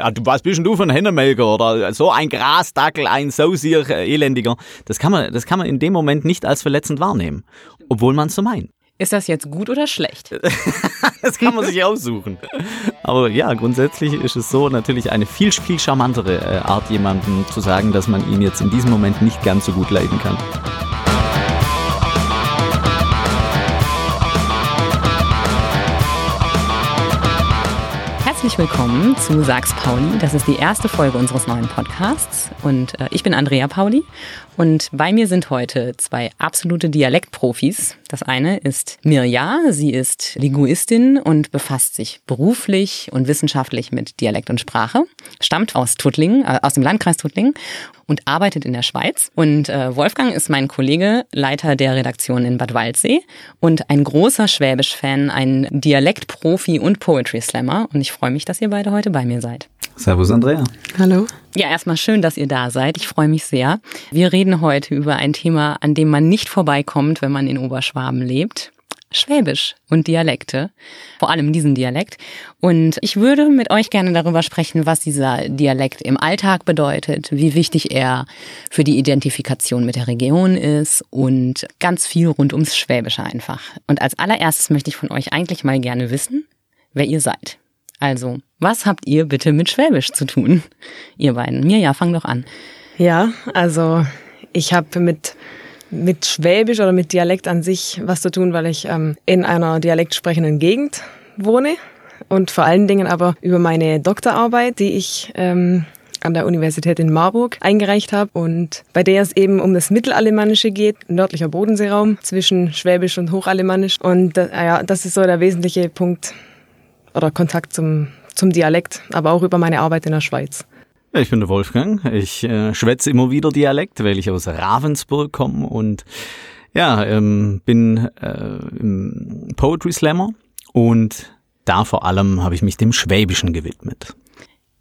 ja, du, was bist denn du für ein Hennemelker oder so ein Grasdackel, ein Sausier, äh, elendiger. Das kann man, das kann man in dem Moment nicht als verletzend wahrnehmen, obwohl man es so meint. Ist das jetzt gut oder schlecht? das kann man sich aussuchen. Aber ja, grundsätzlich ist es so natürlich eine viel, viel charmantere äh, Art, jemandem zu sagen, dass man ihn jetzt in diesem Moment nicht ganz so gut leiden kann. Herzlich willkommen zu Sags Pauli. Das ist die erste Folge unseres neuen Podcasts und äh, ich bin Andrea Pauli und bei mir sind heute zwei absolute Dialektprofis. Das eine ist Mirja, sie ist Linguistin und befasst sich beruflich und wissenschaftlich mit Dialekt und Sprache, stammt aus Tuttlingen, äh, aus dem Landkreis Tuttlingen und arbeitet in der Schweiz. Und äh, Wolfgang ist mein Kollege, Leiter der Redaktion in Bad Waldsee und ein großer Schwäbisch-Fan, ein Dialektprofi und Poetry Slammer. Und ich freue mich, dass ihr beide heute bei mir seid. Servus, Andrea. Hallo. Ja, erstmal schön, dass ihr da seid. Ich freue mich sehr. Wir reden heute über ein Thema, an dem man nicht vorbeikommt, wenn man in Oberschwaben lebt. Schwäbisch und Dialekte, vor allem diesen Dialekt. Und ich würde mit euch gerne darüber sprechen, was dieser Dialekt im Alltag bedeutet, wie wichtig er für die Identifikation mit der Region ist und ganz viel rund ums Schwäbische einfach. Und als allererstes möchte ich von euch eigentlich mal gerne wissen, wer ihr seid. Also, was habt ihr bitte mit Schwäbisch zu tun? Ihr beiden. Mirja, fang doch an. Ja, also ich habe mit mit Schwäbisch oder mit Dialekt an sich was zu tun, weil ich ähm, in einer dialektsprechenden Gegend wohne und vor allen Dingen aber über meine Doktorarbeit, die ich ähm, an der Universität in Marburg eingereicht habe und bei der es eben um das Mittelalemannische geht, nördlicher Bodenseeraum zwischen Schwäbisch und Hochalemannisch. Und äh, ja, das ist so der wesentliche Punkt oder Kontakt zum, zum Dialekt, aber auch über meine Arbeit in der Schweiz. Ich bin der Wolfgang. Ich äh, schwätze immer wieder Dialekt, weil ich aus Ravensburg komme und ja, ähm, bin äh, im Poetry Slammer und da vor allem habe ich mich dem Schwäbischen gewidmet.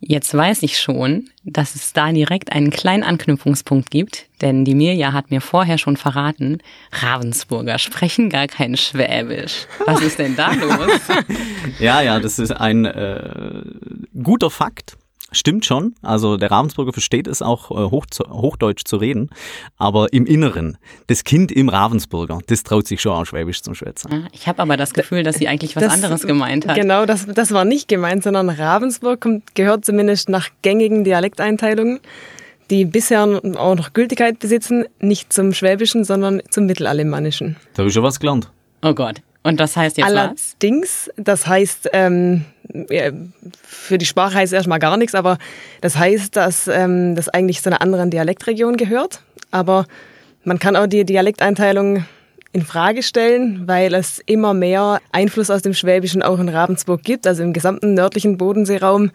Jetzt weiß ich schon, dass es da direkt einen kleinen Anknüpfungspunkt gibt, denn die Mirja hat mir vorher schon verraten, Ravensburger sprechen gar kein Schwäbisch. Was ist denn da los? ja, ja, das ist ein äh, guter Fakt. Stimmt schon. Also der Ravensburger versteht es auch, äh, Hoch, Hochdeutsch zu reden. Aber im Inneren, das Kind im Ravensburger, das traut sich schon auch Schwäbisch zum Schwätzen. Ah, ich habe aber das Gefühl, dass sie eigentlich was das, anderes gemeint hat. Genau, das, das war nicht gemeint, sondern Ravensburg kommt, gehört zumindest nach gängigen Dialekteinteilungen, die bisher auch noch Gültigkeit besitzen, nicht zum Schwäbischen, sondern zum Mittelalemannischen. Da habe ich schon was gelernt. Oh Gott. Und das heißt jetzt Allerdings, was? das heißt, ähm, für die Sprache heißt erstmal gar nichts, aber das heißt, dass ähm, das eigentlich zu einer anderen Dialektregion gehört. Aber man kann auch die Dialekteinteilung in Frage stellen, weil es immer mehr Einfluss aus dem Schwäbischen auch in Ravensburg gibt. Also im gesamten nördlichen Bodenseeraum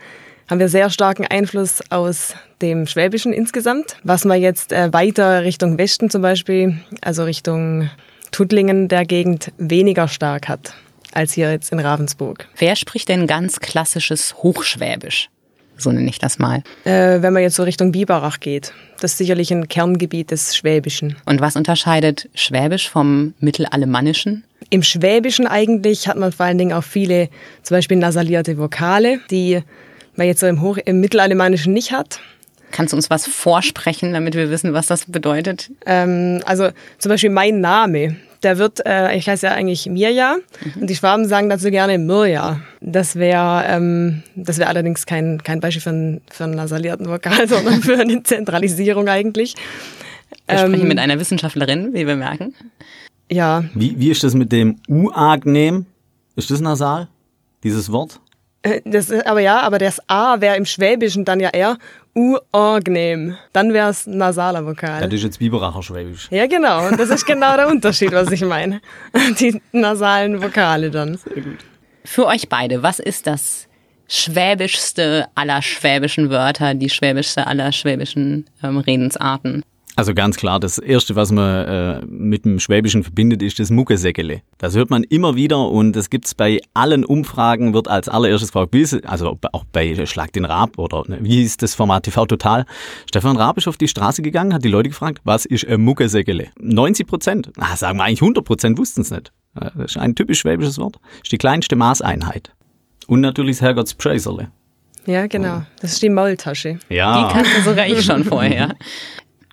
haben wir sehr starken Einfluss aus dem Schwäbischen insgesamt. Was man jetzt äh, weiter Richtung Westen zum Beispiel, also Richtung Tuttlingen der Gegend weniger stark hat als hier jetzt in Ravensburg. Wer spricht denn ganz klassisches Hochschwäbisch? So nenne ich das mal. Äh, wenn man jetzt so Richtung Biberach geht. Das ist sicherlich ein Kerngebiet des Schwäbischen. Und was unterscheidet Schwäbisch vom Mittelalemannischen? Im Schwäbischen eigentlich hat man vor allen Dingen auch viele, zum Beispiel nasalierte Vokale, die man jetzt so im, Hoch im Mittelalemannischen nicht hat. Kannst du uns was vorsprechen, damit wir wissen, was das bedeutet? Ähm, also zum Beispiel mein Name, der wird, äh, ich heiße ja eigentlich Mirja mhm. und die Schwaben sagen dazu gerne Mirja. Das wäre ähm, das wäre allerdings kein, kein Beispiel für einen, für einen nasalierten Vokal, sondern für eine Zentralisierung eigentlich. Wir ähm, sprechen mit einer Wissenschaftlerin, wie wir merken. Ja. Wie, wie ist das mit dem U-Agnem? Ist das nasal, dieses Wort? Äh, das, aber ja, aber das A wäre im Schwäbischen dann ja eher unangenehm. Dann wäre es nasaler Vokal. Ja, das ist jetzt Biberacher Schwäbisch. Ja, genau. Und das ist genau der Unterschied, was ich meine. Die nasalen Vokale dann. Sehr gut. Für euch beide, was ist das schwäbischste aller schwäbischen Wörter, die schwäbischste aller schwäbischen ähm, Redensarten? Also ganz klar, das Erste, was man äh, mit dem Schwäbischen verbindet, ist das Muckesäckele. Das hört man immer wieder und das gibt's bei allen Umfragen, wird als allererstes gefragt, also auch bei Schlag den Rab oder ne, wie hieß das Format TV Total. Stefan Raab ist auf die Straße gegangen, hat die Leute gefragt, was ist ein Muckesäckele? 90 Prozent, sagen wir eigentlich 100 Prozent, wussten es nicht. Das ist ein typisch schwäbisches Wort. Das ist die kleinste Maßeinheit. Und natürlich das Herrgottspreiserle. Ja, genau. Das ist die Maultasche. Ja. Die kannte sogar ich schon vorher.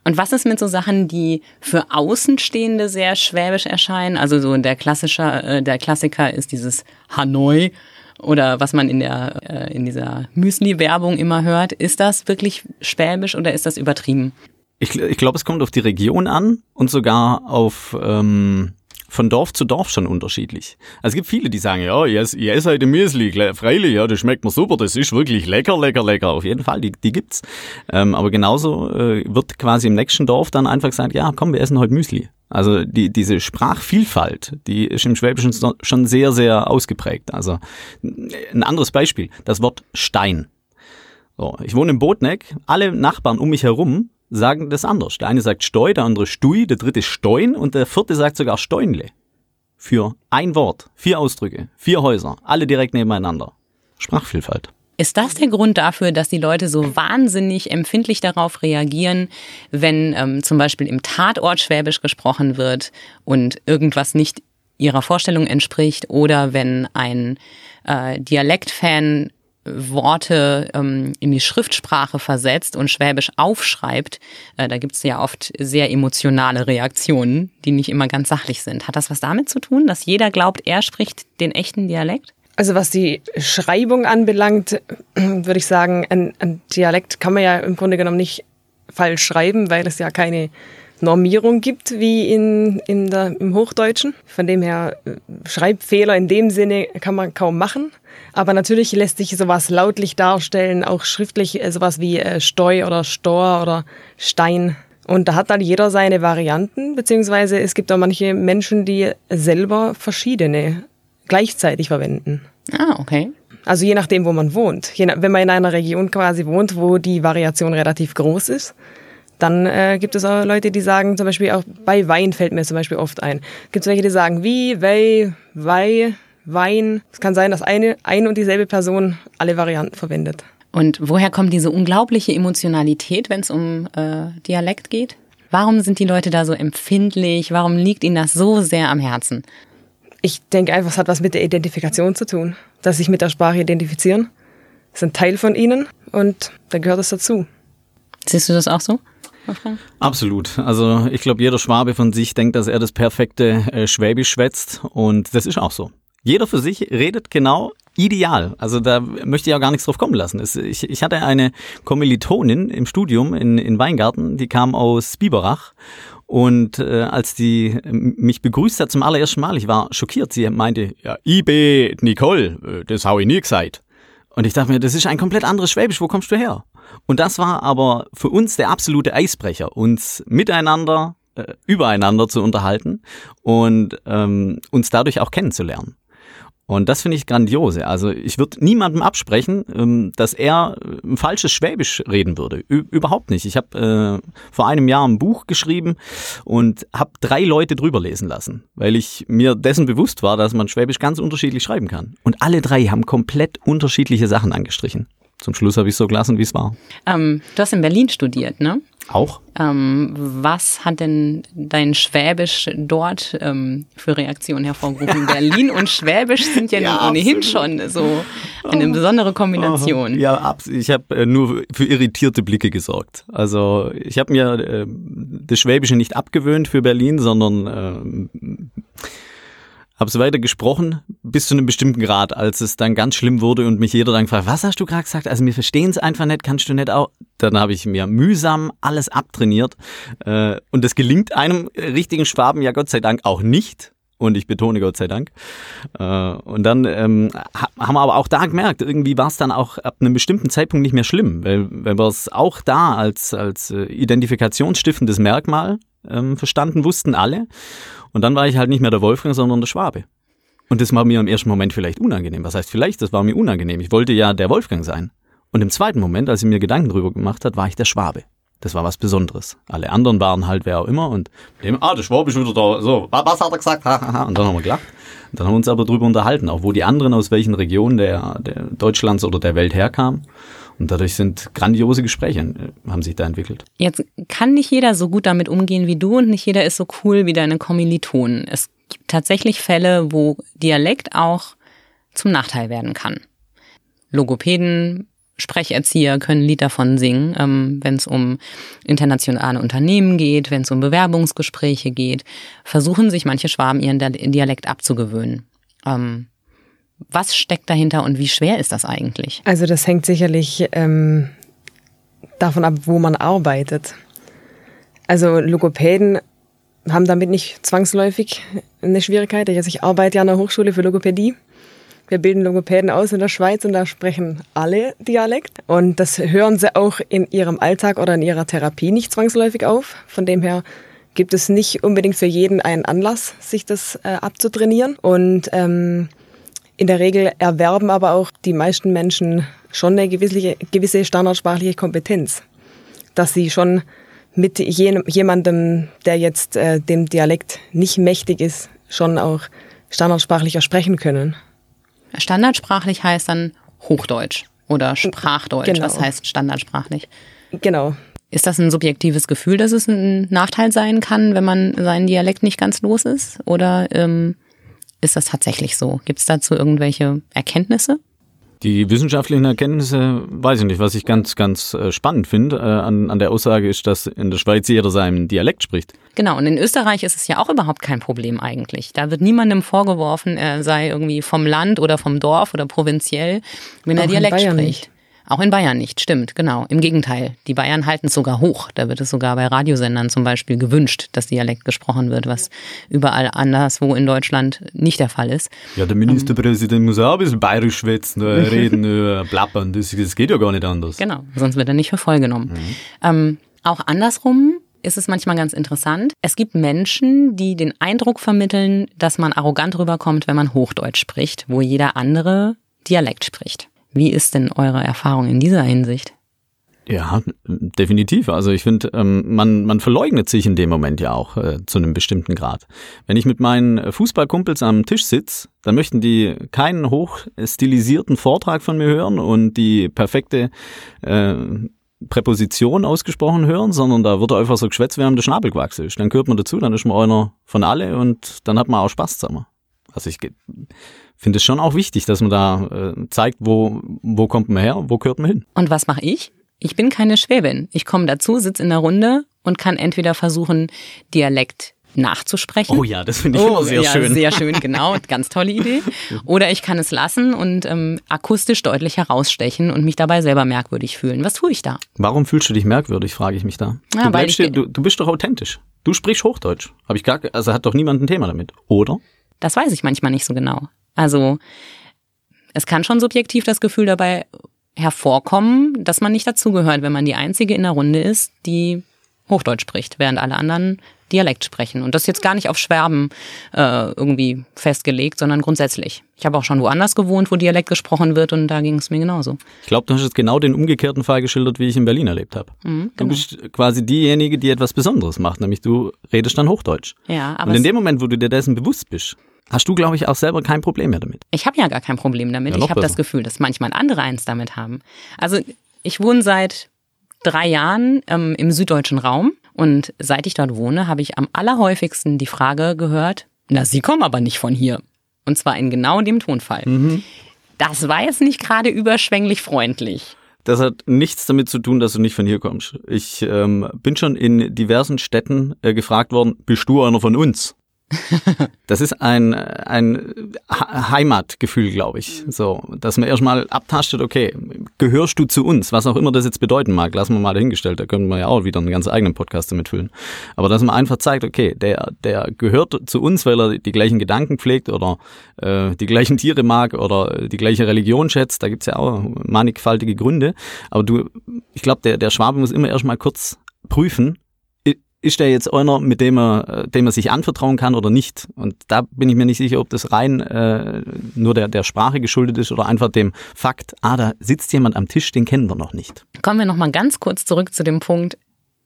Und was ist mit so Sachen, die für Außenstehende sehr schwäbisch erscheinen? Also so der klassische, äh, der Klassiker ist dieses Hanoi oder was man in der äh, in dieser Müsli-Werbung immer hört. Ist das wirklich schwäbisch oder ist das übertrieben? Ich, ich glaube, es kommt auf die Region an und sogar auf ähm, von Dorf zu Dorf schon unterschiedlich. Also es gibt viele, die sagen, ja, ich esse, ich esse heute Müsli, freilich, ja, das schmeckt mir super, das ist wirklich lecker, lecker, lecker. Auf jeden Fall, die, die gibt's. Ähm, aber genauso äh, wird quasi im nächsten Dorf dann einfach gesagt, ja, komm, wir essen heute Müsli. Also die, diese Sprachvielfalt, die ist im Schwäbischen schon sehr, sehr ausgeprägt. Also ein anderes Beispiel, das Wort Stein. So, ich wohne in Botneck, alle Nachbarn um mich herum sagen das anders. Der eine sagt Stoi, der andere Stui, der dritte Steun und der vierte sagt sogar Steunle. Für ein Wort, vier Ausdrücke, vier Häuser, alle direkt nebeneinander. Sprachvielfalt. Ist das der Grund dafür, dass die Leute so wahnsinnig empfindlich darauf reagieren, wenn ähm, zum Beispiel im Tatort Schwäbisch gesprochen wird und irgendwas nicht ihrer Vorstellung entspricht oder wenn ein äh, Dialektfan Worte ähm, in die Schriftsprache versetzt und Schwäbisch aufschreibt, äh, da gibt es ja oft sehr emotionale Reaktionen, die nicht immer ganz sachlich sind. Hat das was damit zu tun, dass jeder glaubt, er spricht den echten Dialekt? Also was die Schreibung anbelangt, würde ich sagen, ein, ein Dialekt kann man ja im Grunde genommen nicht falsch schreiben, weil es ja keine Normierung gibt wie in, in der, im Hochdeutschen. Von dem her, äh, Schreibfehler in dem Sinne kann man kaum machen. Aber natürlich lässt sich sowas lautlich darstellen, auch schriftlich äh, sowas wie äh, Steu oder Stor oder Stein. Und da hat dann jeder seine Varianten, beziehungsweise es gibt auch manche Menschen, die selber verschiedene gleichzeitig verwenden. Ah, okay. Also je nachdem, wo man wohnt. Wenn man in einer Region quasi wohnt, wo die Variation relativ groß ist, dann äh, gibt es auch Leute, die sagen, zum Beispiel auch bei Wein fällt mir zum Beispiel oft ein. Gibt es welche, die sagen wie, wei, wei, Wein. Es kann sein, dass eine, ein und dieselbe Person alle Varianten verwendet. Und woher kommt diese unglaubliche Emotionalität, wenn es um äh, Dialekt geht? Warum sind die Leute da so empfindlich? Warum liegt ihnen das so sehr am Herzen? Ich denke einfach, es hat was mit der Identifikation zu tun. Dass sich mit der Sprache identifizieren. Das ist ein Teil von ihnen und da gehört es dazu. Siehst du das auch so? Absolut. Also ich glaube, jeder Schwabe von sich denkt, dass er das perfekte äh, Schwäbisch schwätzt und das ist auch so. Jeder für sich redet genau ideal. Also da möchte ich auch gar nichts drauf kommen lassen. Ich, ich hatte eine Kommilitonin im Studium in, in Weingarten, die kam aus Biberach und äh, als die mich begrüßt hat zum allerersten Mal, ich war schockiert. Sie meinte, ja, IB Nicole, äh, das habe ich nie gesagt. Und ich dachte mir, das ist ein komplett anderes Schwäbisch, wo kommst du her? Und das war aber für uns der absolute Eisbrecher, uns miteinander, äh, übereinander zu unterhalten und ähm, uns dadurch auch kennenzulernen. Und das finde ich grandiose. Also ich würde niemandem absprechen, ähm, dass er äh, ein falsches Schwäbisch reden würde. Ü überhaupt nicht. Ich habe äh, vor einem Jahr ein Buch geschrieben und habe drei Leute drüber lesen lassen, weil ich mir dessen bewusst war, dass man Schwäbisch ganz unterschiedlich schreiben kann. Und alle drei haben komplett unterschiedliche Sachen angestrichen zum Schluss habe ich so gelassen, wie es war. Ähm, du hast in Berlin studiert, ne? Auch. Ähm, was hat denn dein Schwäbisch dort ähm, für Reaktionen hervorgerufen? Berlin und Schwäbisch sind ja, ja nun ohnehin absolut. schon so eine besondere Kombination. Ja, ich habe äh, nur für irritierte Blicke gesorgt. Also ich habe mir äh, das Schwäbische nicht abgewöhnt für Berlin, sondern äh, habe es weiter gesprochen bis zu einem bestimmten Grad, als es dann ganz schlimm wurde und mich jeder dann gefragt, was hast du gerade gesagt? Also wir verstehen es einfach nicht, kannst du nicht auch? Dann habe ich mir mühsam alles abtrainiert äh, und das gelingt einem richtigen Schwaben ja Gott sei Dank auch nicht. Und ich betone Gott sei Dank. Äh, und dann ähm, haben wir aber auch da gemerkt, irgendwie war es dann auch ab einem bestimmten Zeitpunkt nicht mehr schlimm, weil, weil wir es auch da als, als äh, identifikationsstiftendes Merkmal ähm, verstanden wussten alle. Und dann war ich halt nicht mehr der Wolfgang, sondern der Schwabe. Und das war mir im ersten Moment vielleicht unangenehm. Was heißt vielleicht? Das war mir unangenehm. Ich wollte ja der Wolfgang sein. Und im zweiten Moment, als ich mir Gedanken drüber gemacht hat, war ich der Schwabe. Das war was Besonderes. Alle anderen waren halt wer auch immer und dem, ah, der Schwabe ist wieder da. So, was hat er gesagt? und dann haben wir gelacht. Und dann haben wir uns aber drüber unterhalten, auch wo die anderen aus welchen Regionen der, der Deutschlands oder der Welt herkamen. Und dadurch sind grandiose Gespräche, äh, haben sich da entwickelt. Jetzt kann nicht jeder so gut damit umgehen wie du und nicht jeder ist so cool wie deine Kommilitonen. Es gibt tatsächlich Fälle, wo Dialekt auch zum Nachteil werden kann. Logopäden Sprecherzieher können ein Lied davon singen, ähm, wenn es um internationale Unternehmen geht, wenn es um Bewerbungsgespräche geht, versuchen sich manche Schwaben ihren Dialekt abzugewöhnen. Ähm, was steckt dahinter und wie schwer ist das eigentlich? Also das hängt sicherlich ähm, davon ab, wo man arbeitet. Also Logopäden haben damit nicht zwangsläufig eine Schwierigkeit. Also ich arbeite ja an der Hochschule für Logopädie. Wir bilden Logopäden aus in der Schweiz und da sprechen alle Dialekt. Und das hören sie auch in ihrem Alltag oder in ihrer Therapie nicht zwangsläufig auf. Von dem her gibt es nicht unbedingt für jeden einen Anlass, sich das äh, abzutrainieren. Und ähm, in der Regel erwerben aber auch die meisten Menschen schon eine gewisse, gewisse standardsprachliche Kompetenz, dass sie schon mit jenem, jemandem, der jetzt äh, dem Dialekt nicht mächtig ist, schon auch standardsprachlicher sprechen können. Standardsprachlich heißt dann Hochdeutsch oder Sprachdeutsch. Genau. Was heißt standardsprachlich? Genau. Ist das ein subjektives Gefühl, dass es ein Nachteil sein kann, wenn man seinen Dialekt nicht ganz los ist? Oder ähm, ist das tatsächlich so? Gibt es dazu irgendwelche Erkenntnisse? Die wissenschaftlichen Erkenntnisse weiß ich nicht. Was ich ganz, ganz äh, spannend finde äh, an, an der Aussage ist, dass in der Schweiz jeder seinen Dialekt spricht. Genau, und in Österreich ist es ja auch überhaupt kein Problem eigentlich. Da wird niemandem vorgeworfen, er sei irgendwie vom Land oder vom Dorf oder provinziell, wenn er Dialekt spricht. Nicht. Auch in Bayern nicht, stimmt, genau. Im Gegenteil, die Bayern halten es sogar hoch. Da wird es sogar bei Radiosendern zum Beispiel gewünscht, dass Dialekt gesprochen wird, was überall anderswo in Deutschland nicht der Fall ist. Ja, der Ministerpräsident ähm, muss auch ein bisschen bayerisch schwätzen, äh, reden, äh, plappern. Das, das, geht ja gar nicht anders. Genau, sonst wird er nicht für voll genommen. Mhm. Ähm, auch andersrum ist es manchmal ganz interessant. Es gibt Menschen, die den Eindruck vermitteln, dass man arrogant rüberkommt, wenn man Hochdeutsch spricht, wo jeder andere Dialekt spricht. Wie ist denn eure Erfahrung in dieser Hinsicht? Ja, definitiv. Also ich finde, ähm, man, man verleugnet sich in dem Moment ja auch äh, zu einem bestimmten Grad. Wenn ich mit meinen Fußballkumpels am Tisch sitze, dann möchten die keinen hochstilisierten Vortrag von mir hören und die perfekte äh, Präposition ausgesprochen hören, sondern da wird einfach so geschwätzt, während der Schnabel gewachsen. Dann gehört man dazu, dann ist man einer von alle und dann hat man auch Spaß zusammen. Also ich finde es schon auch wichtig, dass man da äh, zeigt, wo, wo kommt man her, wo gehört man hin. Und was mache ich? Ich bin keine Schwäbin. Ich komme dazu, sitze in der Runde und kann entweder versuchen, Dialekt nachzusprechen. Oh ja, das finde ich oh, immer sehr ja, schön. Sehr schön, genau. Ganz tolle Idee. Oder ich kann es lassen und ähm, akustisch deutlich herausstechen und mich dabei selber merkwürdig fühlen. Was tue ich da? Warum fühlst du dich merkwürdig, frage ich mich da. Ja, du, bleibst dir, du, du bist doch authentisch. Du sprichst Hochdeutsch. Habe ich gar, also hat doch niemand ein Thema damit, oder? Das weiß ich manchmal nicht so genau. Also es kann schon subjektiv das Gefühl dabei hervorkommen, dass man nicht dazugehört, wenn man die Einzige in der Runde ist, die Hochdeutsch spricht, während alle anderen Dialekt sprechen. Und das ist jetzt gar nicht auf Schwerben äh, irgendwie festgelegt, sondern grundsätzlich. Ich habe auch schon woanders gewohnt, wo Dialekt gesprochen wird und da ging es mir genauso. Ich glaube, du hast jetzt genau den umgekehrten Fall geschildert, wie ich in Berlin erlebt habe. Mhm, genau. Du bist quasi diejenige, die etwas Besonderes macht, nämlich du redest dann Hochdeutsch. Ja, aber und in dem Moment, wo du dir dessen bewusst bist, hast du, glaube ich, auch selber kein Problem mehr damit. Ich habe ja gar kein Problem damit. Ja, ich habe das Gefühl, dass manchmal andere eins damit haben. Also ich wohne seit drei Jahren ähm, im süddeutschen Raum und seit ich dort wohne, habe ich am allerhäufigsten die Frage gehört, na, Sie kommen aber nicht von hier. Und zwar in genau dem Tonfall. Mhm. Das war jetzt nicht gerade überschwänglich freundlich. Das hat nichts damit zu tun, dass du nicht von hier kommst. Ich ähm, bin schon in diversen Städten äh, gefragt worden, bist du einer von uns? Das ist ein, ein Heimatgefühl, glaube ich. So, dass man erstmal abtastet, okay, gehörst du zu uns? Was auch immer das jetzt bedeuten mag, lassen wir mal dahingestellt. Da können wir ja auch wieder einen ganz eigenen Podcast damit füllen. Aber dass man einfach zeigt, okay, der, der gehört zu uns, weil er die gleichen Gedanken pflegt oder äh, die gleichen Tiere mag oder die gleiche Religion schätzt. Da gibt's ja auch mannigfaltige Gründe. Aber du, ich glaube, der, der Schwabe muss immer erstmal kurz prüfen, ist der jetzt einer, mit dem er, dem er sich anvertrauen kann oder nicht? Und da bin ich mir nicht sicher, ob das rein äh, nur der, der Sprache geschuldet ist oder einfach dem Fakt, ah, da sitzt jemand am Tisch, den kennen wir noch nicht. Kommen wir nochmal ganz kurz zurück zu dem Punkt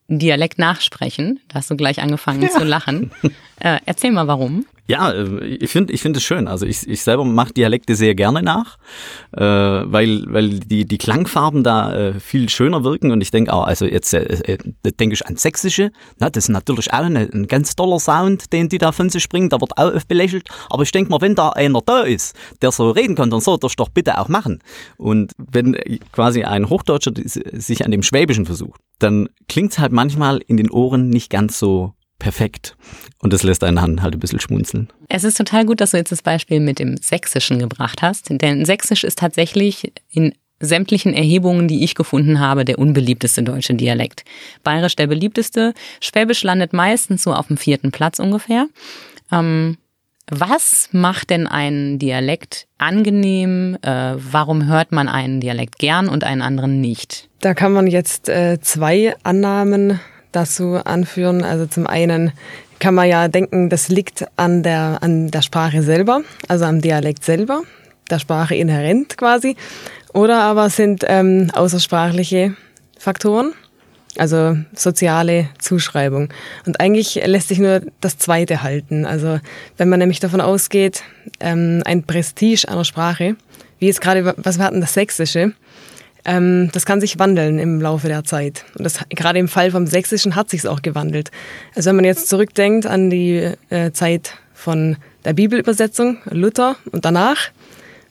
Dialekt nachsprechen. Da hast du gleich angefangen ja. zu lachen. Äh, erzähl mal, warum. Ja, äh, ich finde ich finde es schön. Also ich, ich selber mache Dialekte sehr gerne nach, äh, weil, weil die, die Klangfarben da äh, viel schöner wirken und ich denke auch, also jetzt äh, äh, denke ich an Sächsische, na, das ist natürlich auch eine, ein ganz toller Sound, den die da von sich bringen, da wird auch oft belächelt, aber ich denke mal, wenn da einer da ist, der so reden kann, dann soll das doch bitte auch machen. Und wenn quasi ein Hochdeutscher sich an dem Schwäbischen versucht, dann klingt es halt manchmal in den Ohren nicht ganz so perfekt. Und das lässt einen halt ein bisschen schmunzeln. Es ist total gut, dass du jetzt das Beispiel mit dem Sächsischen gebracht hast, denn Sächsisch ist tatsächlich in sämtlichen Erhebungen, die ich gefunden habe, der unbeliebteste deutsche Dialekt. Bayerisch der beliebteste, Schwäbisch landet meistens so auf dem vierten Platz ungefähr. Ähm, was macht denn einen Dialekt angenehm? Äh, warum hört man einen Dialekt gern und einen anderen nicht? Da kann man jetzt äh, zwei Annahmen dazu anführen. Also zum einen kann man ja denken, das liegt an der, an der Sprache selber, also am Dialekt selber, der Sprache inhärent quasi. Oder aber sind ähm, außersprachliche Faktoren, also soziale Zuschreibung. Und eigentlich lässt sich nur das Zweite halten. Also wenn man nämlich davon ausgeht, ähm, ein Prestige einer Sprache, wie jetzt gerade, was wir hatten, das Sächsische, ähm, das kann sich wandeln im Laufe der Zeit. Und das, gerade im Fall vom Sächsischen hat sich auch gewandelt. Also wenn man jetzt zurückdenkt an die äh, Zeit von der Bibelübersetzung, Luther und danach,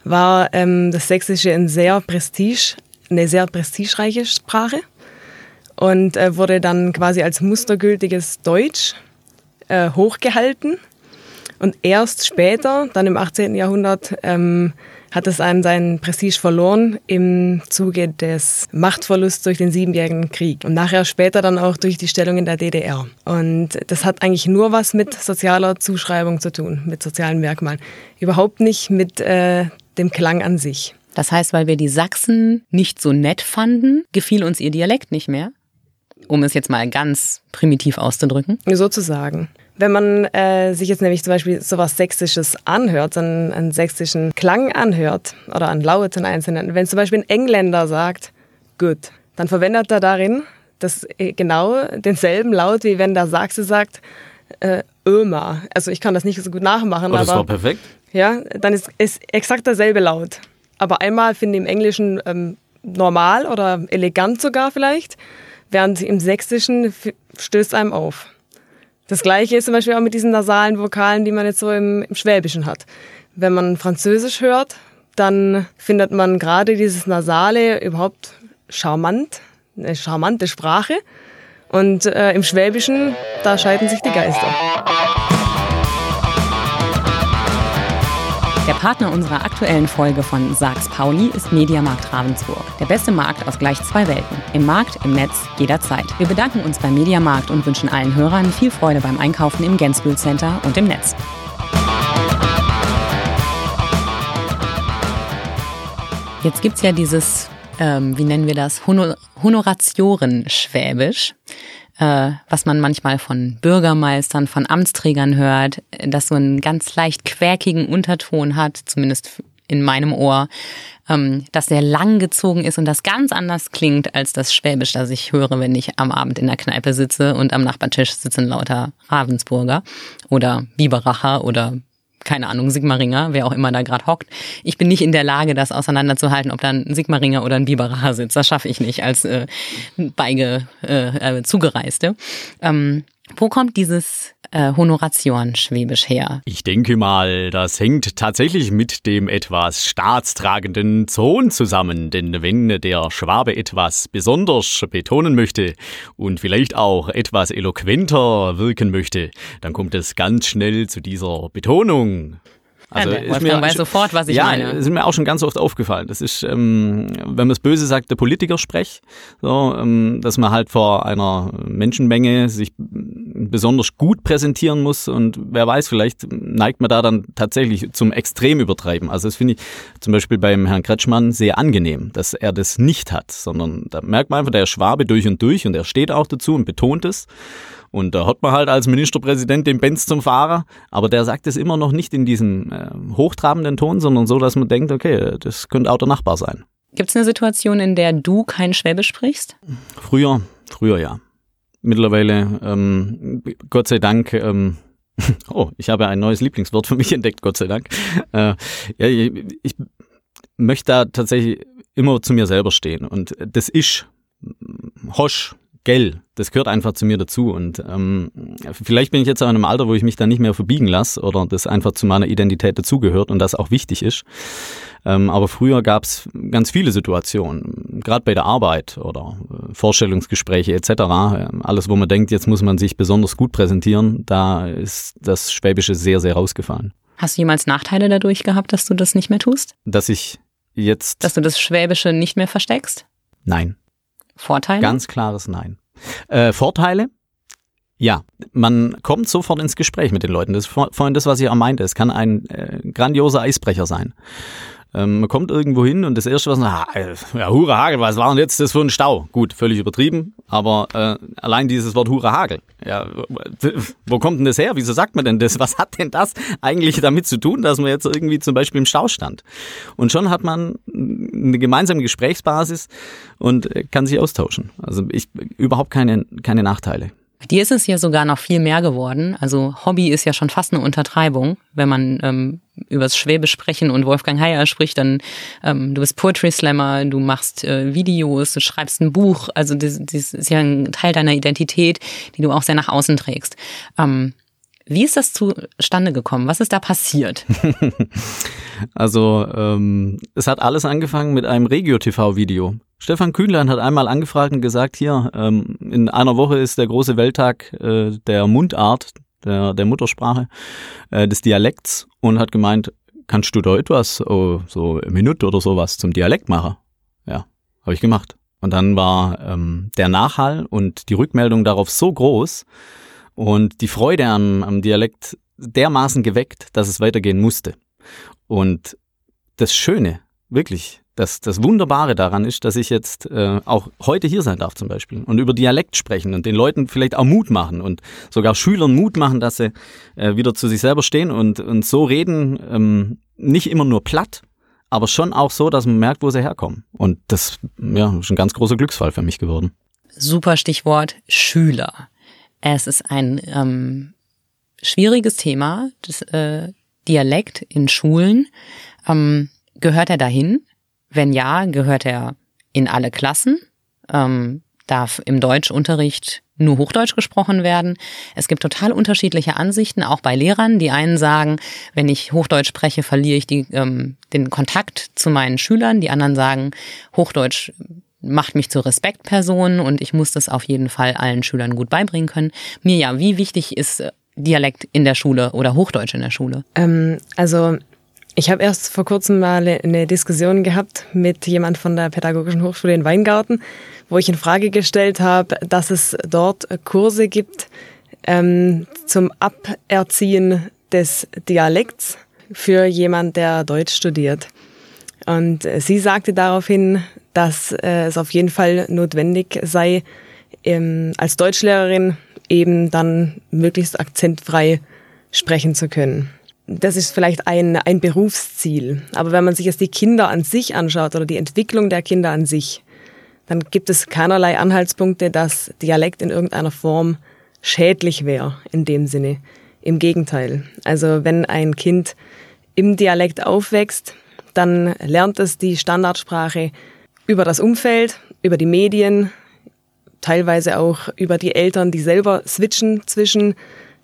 war ähm, das Sächsische ein sehr prestige, eine sehr prestigereiche Sprache und äh, wurde dann quasi als mustergültiges Deutsch äh, hochgehalten. Und erst später, dann im 18. Jahrhundert, ähm, hat es einem seinen Prestige verloren im Zuge des Machtverlusts durch den Siebenjährigen Krieg und nachher später dann auch durch die Stellung in der DDR. Und das hat eigentlich nur was mit sozialer Zuschreibung zu tun, mit sozialen Merkmalen. Überhaupt nicht mit äh, dem Klang an sich. Das heißt, weil wir die Sachsen nicht so nett fanden, gefiel uns ihr Dialekt nicht mehr? Um es jetzt mal ganz primitiv auszudrücken. Sozusagen. Wenn man äh, sich jetzt nämlich zum Beispiel sowas Sächsisches anhört, einen, einen sächsischen Klang anhört oder an Lauten einzelnen, wenn zum Beispiel ein Engländer sagt, gut, dann verwendet er darin das äh, genau denselben Laut, wie wenn der Sachse sagt, äh, Ömer. Also ich kann das nicht so gut nachmachen. Oh, das aber, war perfekt. Ja, dann ist, es exakt derselbe Laut. Aber einmal finde ich im Englischen ähm, normal oder elegant sogar vielleicht, während im Sächsischen stößt einem auf. Das gleiche ist zum Beispiel auch mit diesen nasalen Vokalen, die man jetzt so im, im Schwäbischen hat. Wenn man Französisch hört, dann findet man gerade dieses Nasale überhaupt charmant, eine charmante Sprache. Und äh, im Schwäbischen, da scheiden sich die Geister. Der Partner unserer aktuellen Folge von Sags Pauli ist Mediamarkt Ravensburg. Der beste Markt aus gleich zwei Welten. Im Markt, im Netz, jederzeit. Wir bedanken uns beim Mediamarkt und wünschen allen Hörern viel Freude beim Einkaufen im Gensbühl Center und im Netz. Jetzt gibt es ja dieses, ähm, wie nennen wir das, Honor Honoratioren-Schwäbisch äh, was man manchmal von Bürgermeistern, von Amtsträgern hört, das so einen ganz leicht quäkigen Unterton hat, zumindest in meinem Ohr, ähm, dass der lang gezogen ist und das ganz anders klingt als das Schwäbisch, das ich höre, wenn ich am Abend in der Kneipe sitze und am Nachbartisch sitzen lauter Ravensburger oder Biberacher oder keine Ahnung, Sigmaringer, wer auch immer da gerade hockt. Ich bin nicht in der Lage, das auseinanderzuhalten, ob da ein Sigmaringer oder ein Biberacher sitzt. Das schaffe ich nicht als äh, beige äh, äh, Zugereiste. Ähm, wo kommt dieses äh, Honoration Schwäbisch her? Ich denke mal, das hängt tatsächlich mit dem etwas staatstragenden Ton zusammen. Denn wenn der Schwabe etwas besonders betonen möchte und vielleicht auch etwas eloquenter wirken möchte, dann kommt es ganz schnell zu dieser Betonung. Also ja, ist mir weiß sofort, was ich ja, meine. Ja, ist mir auch schon ganz oft aufgefallen. Das ist, ähm, wenn man es böse sagt, der Politikersprech, so, ähm, dass man halt vor einer Menschenmenge sich besonders gut präsentieren muss und wer weiß, vielleicht neigt man da dann tatsächlich zum Extremübertreiben. Also das finde ich zum Beispiel beim Herrn Kretschmann sehr angenehm, dass er das nicht hat, sondern da merkt man einfach, der Schwabe durch und durch und er steht auch dazu und betont es. Und da hat man halt als Ministerpräsident den Benz zum Fahrer, aber der sagt es immer noch nicht in diesem äh, hochtrabenden Ton, sondern so, dass man denkt, okay, das könnte auch der Nachbar sein. Gibt es eine Situation, in der du kein Schwäbisch sprichst? Früher, früher ja. Mittlerweile, ähm, Gott sei Dank, ähm, Oh, ich habe ein neues Lieblingswort für mich entdeckt, Gott sei Dank. Äh, ja, ich, ich möchte da tatsächlich immer zu mir selber stehen. Und das ist Hosch, Gell, das gehört einfach zu mir dazu. Und ähm, vielleicht bin ich jetzt auch in einem Alter, wo ich mich da nicht mehr verbiegen lasse oder das einfach zu meiner Identität dazugehört und das auch wichtig ist. Ähm, aber früher gab es ganz viele Situationen, gerade bei der Arbeit oder äh, Vorstellungsgespräche etc. Ähm, alles, wo man denkt, jetzt muss man sich besonders gut präsentieren, da ist das Schwäbische sehr, sehr rausgefallen. Hast du jemals Nachteile dadurch gehabt, dass du das nicht mehr tust? Dass ich jetzt. Dass du das Schwäbische nicht mehr versteckst? Nein. Vorteile? Ganz klares Nein. Äh, Vorteile? Ja, man kommt sofort ins Gespräch mit den Leuten. Das ist vorhin das, was ich auch meinte. Es kann ein äh, grandioser Eisbrecher sein. Ähm, man kommt irgendwo hin und das Erste, was man ah, ja, Hure Hagel, was war denn jetzt das für ein Stau? Gut, völlig übertrieben, aber äh, allein dieses Wort Hure Hagel, ja, wo kommt denn das her? Wieso sagt man denn das? Was hat denn das eigentlich damit zu tun, dass man jetzt irgendwie zum Beispiel im Stau stand? Und schon hat man eine gemeinsame Gesprächsbasis und kann sich austauschen. Also ich überhaupt keine, keine Nachteile. Dir ist es ja sogar noch viel mehr geworden. Also Hobby ist ja schon fast eine Untertreibung. Wenn man ähm, über das Schwäbisch sprechen und Wolfgang Heyer spricht, dann ähm, du bist Poetry Slammer, du machst äh, Videos, du schreibst ein Buch. Also das, das ist ja ein Teil deiner Identität, die du auch sehr nach außen trägst. Ähm, wie ist das zustande gekommen? Was ist da passiert? also ähm, es hat alles angefangen mit einem Regio-TV-Video. Stefan Kühnlein hat einmal angefragt und gesagt, hier, ähm, in einer Woche ist der große Welttag äh, der Mundart, der, der Muttersprache, äh, des Dialekts und hat gemeint, kannst du da etwas, oh, so eine Minute oder sowas zum Dialekt machen? Ja, habe ich gemacht. Und dann war ähm, der Nachhall und die Rückmeldung darauf so groß, und die Freude am, am Dialekt dermaßen geweckt, dass es weitergehen musste. Und das Schöne, wirklich, das, das Wunderbare daran ist, dass ich jetzt äh, auch heute hier sein darf zum Beispiel und über Dialekt sprechen und den Leuten vielleicht auch Mut machen und sogar Schülern Mut machen, dass sie äh, wieder zu sich selber stehen und, und so reden, ähm, nicht immer nur platt, aber schon auch so, dass man merkt, wo sie herkommen. Und das ja, ist ein ganz großer Glücksfall für mich geworden. Super Stichwort Schüler. Es ist ein ähm, schwieriges Thema, das äh, Dialekt in Schulen. Ähm, gehört er dahin? Wenn ja, gehört er in alle Klassen? Ähm, darf im Deutschunterricht nur Hochdeutsch gesprochen werden. Es gibt total unterschiedliche Ansichten, auch bei Lehrern. Die einen sagen, wenn ich Hochdeutsch spreche, verliere ich die, ähm, den Kontakt zu meinen Schülern. Die anderen sagen, Hochdeutsch macht mich zur Respektperson und ich muss das auf jeden Fall allen Schülern gut beibringen können. Mirja, wie wichtig ist äh, Dialekt in der Schule oder Hochdeutsch in der Schule? Ähm, also ich habe erst vor kurzem mal eine Diskussion gehabt mit jemand von der Pädagogischen Hochschule in Weingarten, wo ich in Frage gestellt habe, dass es dort Kurse gibt ähm, zum Aberziehen des Dialekts für jemand, der Deutsch studiert. Und sie sagte daraufhin, dass äh, es auf jeden Fall notwendig sei, ähm, als Deutschlehrerin eben dann möglichst akzentfrei sprechen zu können. Das ist vielleicht ein, ein Berufsziel. Aber wenn man sich jetzt die Kinder an sich anschaut oder die Entwicklung der Kinder an sich, dann gibt es keinerlei Anhaltspunkte, dass Dialekt in irgendeiner Form schädlich wäre in dem Sinne. Im Gegenteil. Also wenn ein Kind im Dialekt aufwächst, dann lernt es die Standardsprache über das Umfeld, über die Medien, teilweise auch über die Eltern, die selber switchen zwischen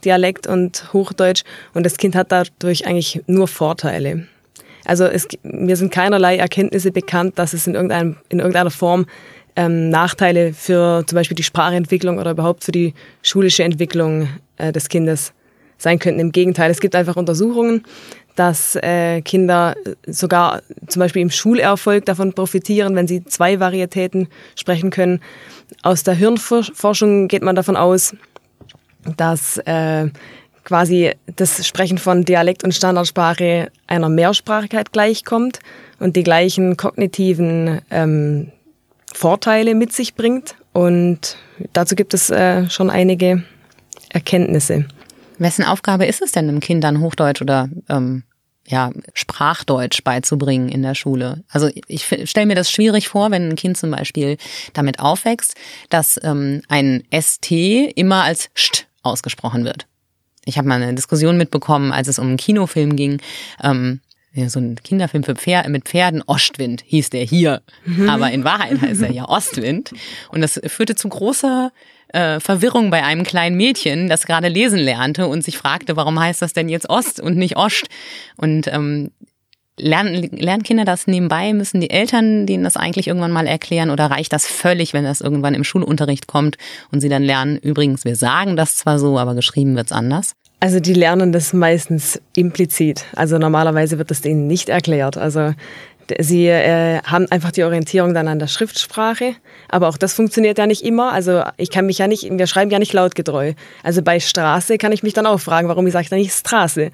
Dialekt und Hochdeutsch. Und das Kind hat dadurch eigentlich nur Vorteile. Also es, mir sind keinerlei Erkenntnisse bekannt, dass es in, irgendein, in irgendeiner Form ähm, Nachteile für zum Beispiel die Sprachentwicklung oder überhaupt für die schulische Entwicklung äh, des Kindes sein könnten. Im Gegenteil, es gibt einfach Untersuchungen, dass äh, Kinder sogar zum Beispiel im Schulerfolg davon profitieren, wenn sie zwei Varietäten sprechen können. Aus der Hirnforschung geht man davon aus, dass äh, quasi das Sprechen von Dialekt und Standardsprache einer Mehrsprachigkeit gleichkommt und die gleichen kognitiven ähm, Vorteile mit sich bringt. Und dazu gibt es äh, schon einige Erkenntnisse. Wessen Aufgabe ist es denn, dem Kindern Hochdeutsch oder ähm, ja, Sprachdeutsch beizubringen in der Schule? Also ich stelle mir das schwierig vor, wenn ein Kind zum Beispiel damit aufwächst, dass ähm, ein ST immer als ST ausgesprochen wird. ich habe mal eine Diskussion mitbekommen, als es um einen Kinofilm ging. Ähm, ja, so ein Kinderfilm für Pferd, mit Pferden, Ostwind hieß der hier. Mhm. Aber in Wahrheit heißt er ja Ostwind. Und das führte zu großer äh, Verwirrung bei einem kleinen Mädchen, das gerade lesen lernte und sich fragte, warum heißt das denn jetzt Ost und nicht Ost? Und ähm, lernen, lernen Kinder das nebenbei? Müssen die Eltern denen das eigentlich irgendwann mal erklären oder reicht das völlig, wenn das irgendwann im Schulunterricht kommt und sie dann lernen, übrigens, wir sagen das zwar so, aber geschrieben wird's anders? Also die lernen das meistens implizit. Also normalerweise wird das denen nicht erklärt. Also sie äh, haben einfach die Orientierung dann an der Schriftsprache. Aber auch das funktioniert ja nicht immer. Also ich kann mich ja nicht, wir schreiben ja nicht lautgetreu. Also bei Straße kann ich mich dann auch fragen, warum ich sage dann nicht Straße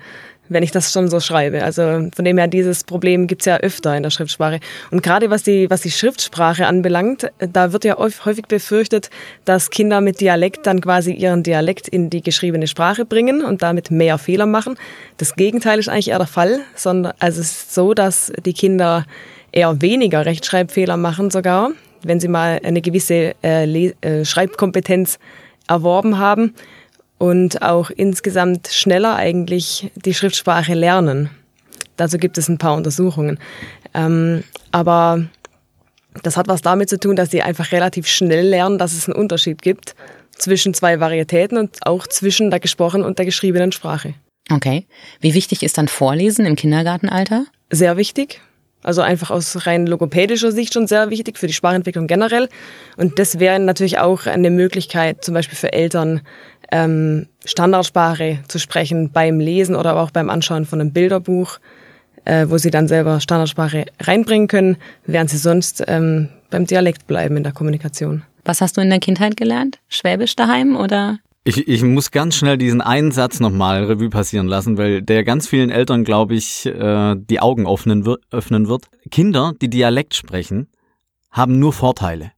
wenn ich das schon so schreibe. Also von dem her, dieses Problem gibt's ja öfter in der Schriftsprache. Und gerade was die, was die Schriftsprache anbelangt, da wird ja häufig befürchtet, dass Kinder mit Dialekt dann quasi ihren Dialekt in die geschriebene Sprache bringen und damit mehr Fehler machen. Das Gegenteil ist eigentlich eher der Fall, sondern also es ist so, dass die Kinder eher weniger Rechtschreibfehler machen sogar, wenn sie mal eine gewisse äh, äh, Schreibkompetenz erworben haben und auch insgesamt schneller eigentlich die Schriftsprache lernen. Dazu gibt es ein paar Untersuchungen. Ähm, aber das hat was damit zu tun, dass sie einfach relativ schnell lernen, dass es einen Unterschied gibt zwischen zwei Varietäten und auch zwischen der gesprochenen und der geschriebenen Sprache. Okay. Wie wichtig ist dann Vorlesen im Kindergartenalter? Sehr wichtig. Also einfach aus rein logopädischer Sicht schon sehr wichtig für die Sprachentwicklung generell. Und das wäre natürlich auch eine Möglichkeit, zum Beispiel für Eltern, ähm, Standardsprache zu sprechen beim Lesen oder auch beim Anschauen von einem Bilderbuch, äh, wo sie dann selber Standardsprache reinbringen können, während sie sonst ähm, beim Dialekt bleiben in der Kommunikation. Was hast du in der Kindheit gelernt? Schwäbisch daheim oder? Ich, ich muss ganz schnell diesen einen Satz nochmal Revue passieren lassen, weil der ganz vielen Eltern, glaube ich, äh, die Augen öffnen öffnen wird. Kinder, die Dialekt sprechen, haben nur Vorteile.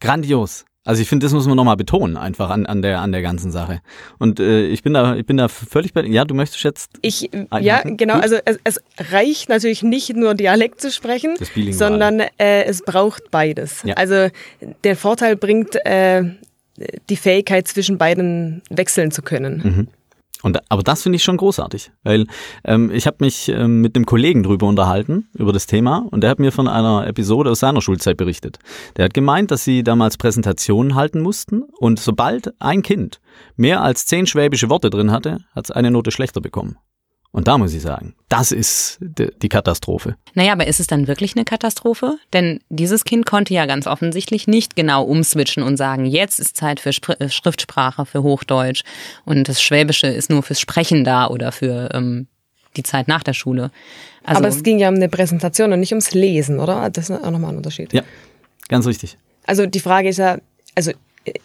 Grandios. Also ich finde, das muss man nochmal betonen, einfach an, an, der, an der ganzen Sache. Und äh, ich bin da, ich bin da völlig bei. Ja, du möchtest jetzt. Ich, ja, genau. Gut. Also es, es reicht natürlich nicht nur Dialekt zu sprechen, sondern äh, es braucht beides. Ja. Also der Vorteil bringt äh, die Fähigkeit, zwischen beiden wechseln zu können. Mhm. Und, aber das finde ich schon großartig, weil ähm, ich habe mich ähm, mit einem Kollegen drüber unterhalten, über das Thema, und der hat mir von einer Episode aus seiner Schulzeit berichtet. Der hat gemeint, dass sie damals Präsentationen halten mussten und sobald ein Kind mehr als zehn schwäbische Worte drin hatte, hat es eine Note schlechter bekommen. Und da muss ich sagen, das ist die Katastrophe. Naja, aber ist es dann wirklich eine Katastrophe? Denn dieses Kind konnte ja ganz offensichtlich nicht genau umswitchen und sagen, jetzt ist Zeit für äh, Schriftsprache, für Hochdeutsch und das Schwäbische ist nur fürs Sprechen da oder für ähm, die Zeit nach der Schule. Also, aber es ging ja um eine Präsentation und nicht ums Lesen, oder? Das ist auch nochmal ein Unterschied. Ja, ganz richtig. Also die Frage ist ja, also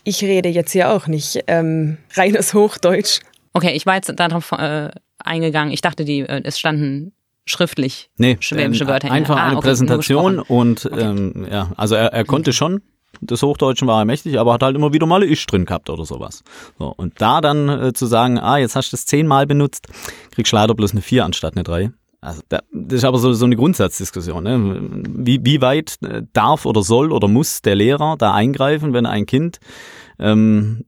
ich rede jetzt hier auch nicht ähm, reines Hochdeutsch. Okay, ich war jetzt darauf äh, eingegangen. Ich dachte, die, äh, es standen schriftlich nee, schwäbische ähm, Wörter. Einfach ah, eine okay, Präsentation und okay. ähm, ja, also er, er konnte schon des Hochdeutschen war er mächtig, aber hat halt immer wieder mal Ich drin gehabt oder sowas. So, und da dann äh, zu sagen, ah, jetzt hast du es zehnmal benutzt, kriegst du leider bloß eine vier anstatt eine drei. Also da, das ist aber so, so eine Grundsatzdiskussion. Ne? Wie, wie weit äh, darf oder soll oder muss der Lehrer da eingreifen, wenn ein Kind ähm,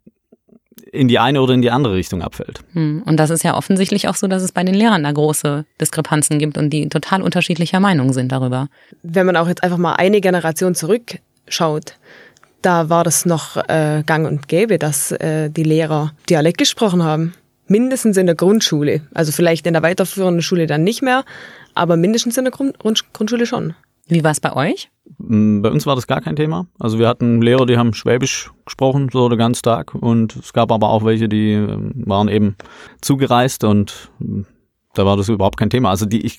in die eine oder in die andere Richtung abfällt. Hm. Und das ist ja offensichtlich auch so, dass es bei den Lehrern da große Diskrepanzen gibt und die total unterschiedlicher Meinung sind darüber. Wenn man auch jetzt einfach mal eine Generation zurückschaut, da war das noch äh, gang und gäbe, dass äh, die Lehrer Dialekt gesprochen haben. Mindestens in der Grundschule. Also vielleicht in der weiterführenden Schule dann nicht mehr, aber mindestens in der Grund Grundschule schon. Wie war es bei euch? Mm, bei uns war das gar kein Thema. Also wir hatten Lehrer, die haben Schwäbisch gesprochen, so den ganzen Tag. Und es gab aber auch welche, die ähm, waren eben zugereist und mm, da war das überhaupt kein Thema. Also die, ich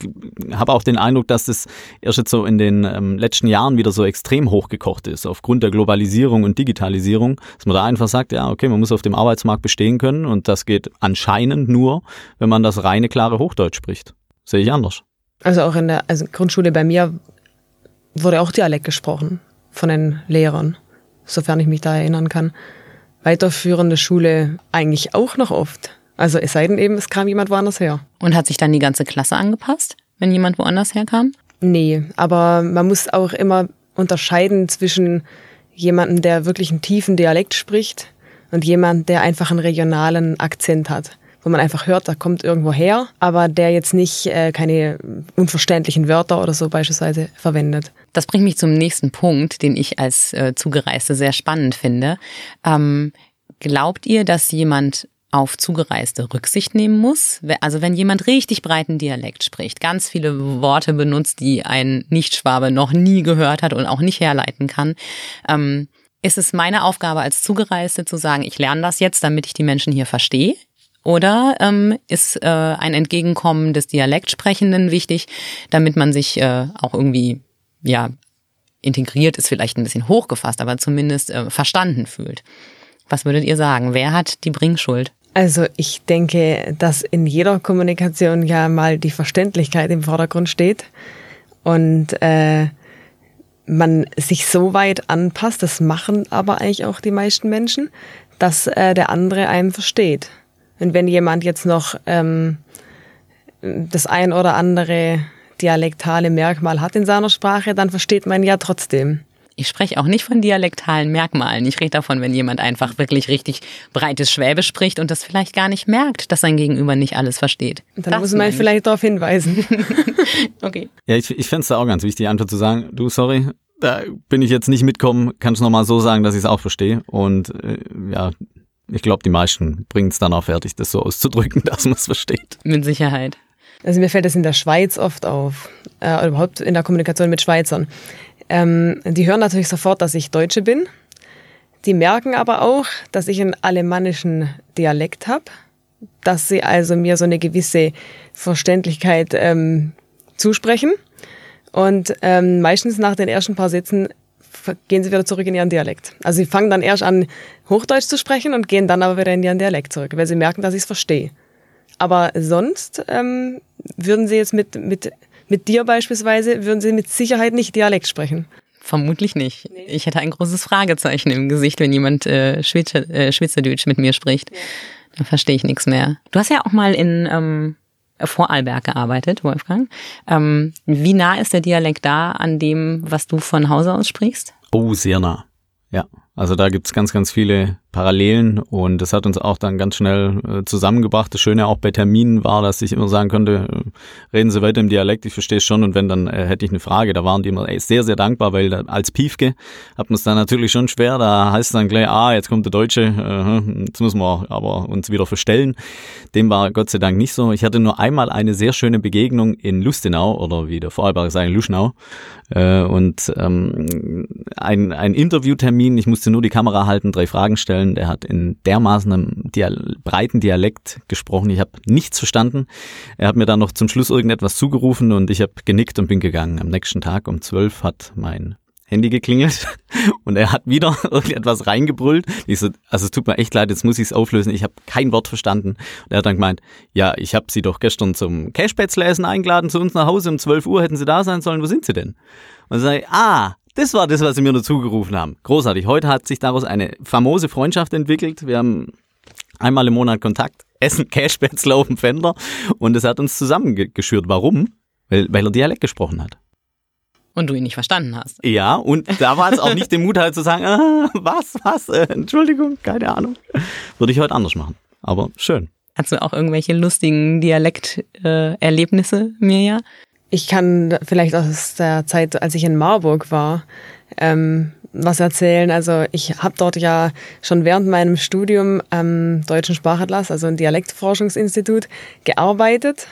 habe auch den Eindruck, dass das erst jetzt so in den ähm, letzten Jahren wieder so extrem hochgekocht ist, aufgrund der Globalisierung und Digitalisierung, dass man da einfach sagt, ja, okay, man muss auf dem Arbeitsmarkt bestehen können und das geht anscheinend nur, wenn man das reine, klare Hochdeutsch spricht. Sehe ich anders. Also auch in der also Grundschule bei mir wurde auch Dialekt gesprochen von den Lehrern, sofern ich mich da erinnern kann. Weiterführende Schule eigentlich auch noch oft. Also es sei denn eben, es kam jemand woanders her. Und hat sich dann die ganze Klasse angepasst, wenn jemand woanders herkam? Nee, aber man muss auch immer unterscheiden zwischen jemandem, der wirklich einen tiefen Dialekt spricht und jemand, der einfach einen regionalen Akzent hat. Wo man einfach hört, da kommt irgendwo her, aber der jetzt nicht äh, keine unverständlichen Wörter oder so beispielsweise verwendet. Das bringt mich zum nächsten Punkt, den ich als äh, Zugereiste sehr spannend finde. Ähm, glaubt ihr, dass jemand auf Zugereiste Rücksicht nehmen muss. Also wenn jemand richtig breiten Dialekt spricht, ganz viele Worte benutzt, die ein Nichtschwabe noch nie gehört hat und auch nicht herleiten kann, ähm, ist es meine Aufgabe als Zugereiste zu sagen, ich lerne das jetzt, damit ich die Menschen hier verstehe? Oder ähm, ist äh, ein Entgegenkommen des Dialektsprechenden wichtig, damit man sich äh, auch irgendwie, ja, integriert ist vielleicht ein bisschen hochgefasst, aber zumindest äh, verstanden fühlt? Was würdet ihr sagen? Wer hat die Bringschuld? Also ich denke, dass in jeder Kommunikation ja mal die Verständlichkeit im Vordergrund steht und äh, man sich so weit anpasst, das machen aber eigentlich auch die meisten Menschen, dass äh, der andere einem versteht. Und wenn jemand jetzt noch ähm, das ein oder andere dialektale Merkmal hat in seiner Sprache, dann versteht man ja trotzdem. Ich spreche auch nicht von dialektalen Merkmalen. Ich rede davon, wenn jemand einfach wirklich richtig breites Schwäbisch spricht und das vielleicht gar nicht merkt, dass sein Gegenüber nicht alles versteht. Dann das muss man vielleicht darauf hinweisen. okay. Ja, ich, ich fände es da auch ganz wichtig, die Antwort zu sagen, du, sorry, da bin ich jetzt nicht mitkommen, kannst du nochmal so sagen, dass ich es auch verstehe. Und äh, ja, ich glaube, die meisten bringen es dann auch fertig, das so auszudrücken, dass man es versteht. Mit Sicherheit. Also mir fällt das in der Schweiz oft auf, äh, überhaupt in der Kommunikation mit Schweizern. Ähm, die hören natürlich sofort, dass ich Deutsche bin. Die merken aber auch, dass ich einen alemannischen Dialekt habe, dass sie also mir so eine gewisse Verständlichkeit ähm, zusprechen. Und ähm, meistens nach den ersten paar Sätzen gehen sie wieder zurück in ihren Dialekt. Also sie fangen dann erst an, Hochdeutsch zu sprechen und gehen dann aber wieder in ihren Dialekt zurück, weil sie merken, dass ich es verstehe. Aber sonst ähm, würden sie jetzt mit, mit mit dir beispielsweise würden sie mit Sicherheit nicht Dialekt sprechen. Vermutlich nicht. Nee. Ich hätte ein großes Fragezeichen im Gesicht, wenn jemand äh, Schweizer, äh, Schweizerdeutsch mit mir spricht. Ja. Dann verstehe ich nichts mehr. Du hast ja auch mal in ähm, Vorarlberg gearbeitet, Wolfgang. Ähm, wie nah ist der Dialekt da an dem, was du von Hause aus sprichst? Oh, sehr nah. Ja, also da gibt's ganz, ganz viele Parallelen und das hat uns auch dann ganz schnell äh, zusammengebracht. Das Schöne auch bei Terminen war, dass ich immer sagen konnte, äh, reden Sie weiter im Dialekt, ich verstehe es schon und wenn, dann äh, hätte ich eine Frage. Da waren die immer ey, sehr, sehr dankbar, weil da, als Piefke hat man es dann natürlich schon schwer. Da heißt es dann gleich, ah, jetzt kommt der Deutsche, äh, jetzt müssen wir aber uns wieder verstellen. Dem war Gott sei Dank nicht so. Ich hatte nur einmal eine sehr schöne Begegnung in Lustenau oder wie der Vorarlberger sagen, Luschnau äh, und ähm, ein, ein Interviewtermin, ich musste nur die Kamera halten, drei Fragen stellen vorstellen, der hat in dermaßen einem Dial breiten Dialekt gesprochen. Ich habe nichts verstanden. Er hat mir dann noch zum Schluss irgendetwas zugerufen und ich habe genickt und bin gegangen. Am nächsten Tag um zwölf hat mein Handy geklingelt und er hat wieder irgendetwas reingebrüllt. Ich so, also es tut mir echt leid, jetzt muss ich es auflösen. Ich habe kein Wort verstanden. Und er hat dann gemeint, ja, ich habe Sie doch gestern zum Cashbats-Lesen eingeladen zu uns nach Hause um 12 Uhr, hätten Sie da sein sollen. Wo sind Sie denn? Und sage ich, ah, das war das, was sie mir nur zugerufen haben. Großartig. Heute hat sich daraus eine famose Freundschaft entwickelt. Wir haben einmal im Monat Kontakt, essen Cashbats, laufen Fender und es hat uns zusammengeschürt. Warum? Weil, weil er Dialekt gesprochen hat. Und du ihn nicht verstanden hast. Ja, und da war es auch nicht der Mut halt zu sagen, ah, was, was, äh, Entschuldigung, keine Ahnung. Würde ich heute anders machen. Aber schön. Hast du auch irgendwelche lustigen Dialekterlebnisse, äh, Mirja? Ich kann vielleicht aus der Zeit, als ich in Marburg war, ähm, was erzählen. Also ich habe dort ja schon während meinem Studium am Deutschen Sprachatlas, also im Dialektforschungsinstitut, gearbeitet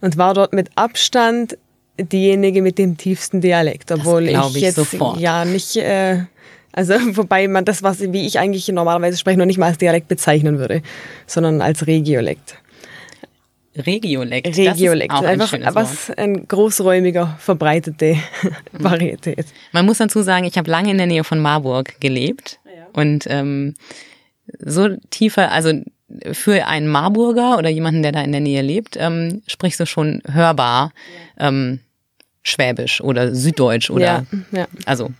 und war dort mit Abstand diejenige mit dem tiefsten Dialekt, obwohl ich, ich, jetzt sofort. ja nicht, äh, also wobei man das, was wie ich eigentlich normalerweise spreche, noch nicht mal als Dialekt bezeichnen würde, sondern als Regiolekt. Regiolekt. Regiolekt. Einfach ein was ein großräumiger, verbreitete Varietät. Man muss dazu sagen, ich habe lange in der Nähe von Marburg gelebt ja. und ähm, so tiefer, also für einen Marburger oder jemanden, der da in der Nähe lebt, ähm, sprichst du schon hörbar ja. ähm, Schwäbisch oder Süddeutsch oder ja, also.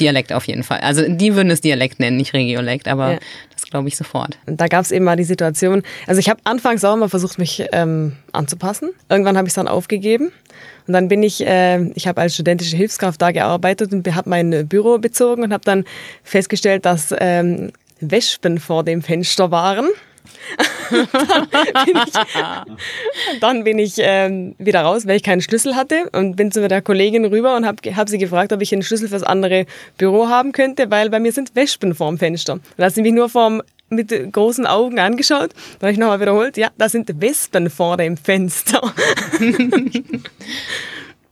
Dialekt auf jeden Fall. Also die würden es Dialekt nennen, nicht Regiolekt, aber das glaube ich sofort. Da gab es eben mal die Situation, also ich habe anfangs auch mal versucht, mich ähm, anzupassen. Irgendwann habe ich es dann aufgegeben. Und dann bin ich, äh, ich habe als studentische Hilfskraft da gearbeitet und habe mein Büro bezogen und habe dann festgestellt, dass ähm, Wespen vor dem Fenster waren. Dann bin ich, dann bin ich ähm, wieder raus, weil ich keinen Schlüssel hatte und bin zu der Kollegin rüber und habe hab sie gefragt, ob ich einen Schlüssel fürs andere Büro haben könnte, weil bei mir sind Wespen vorm Fenster. Und da hat sie mich nur vorm mit großen Augen angeschaut. Dann habe ich nochmal wiederholt, ja, da sind Wespen vor dem Fenster.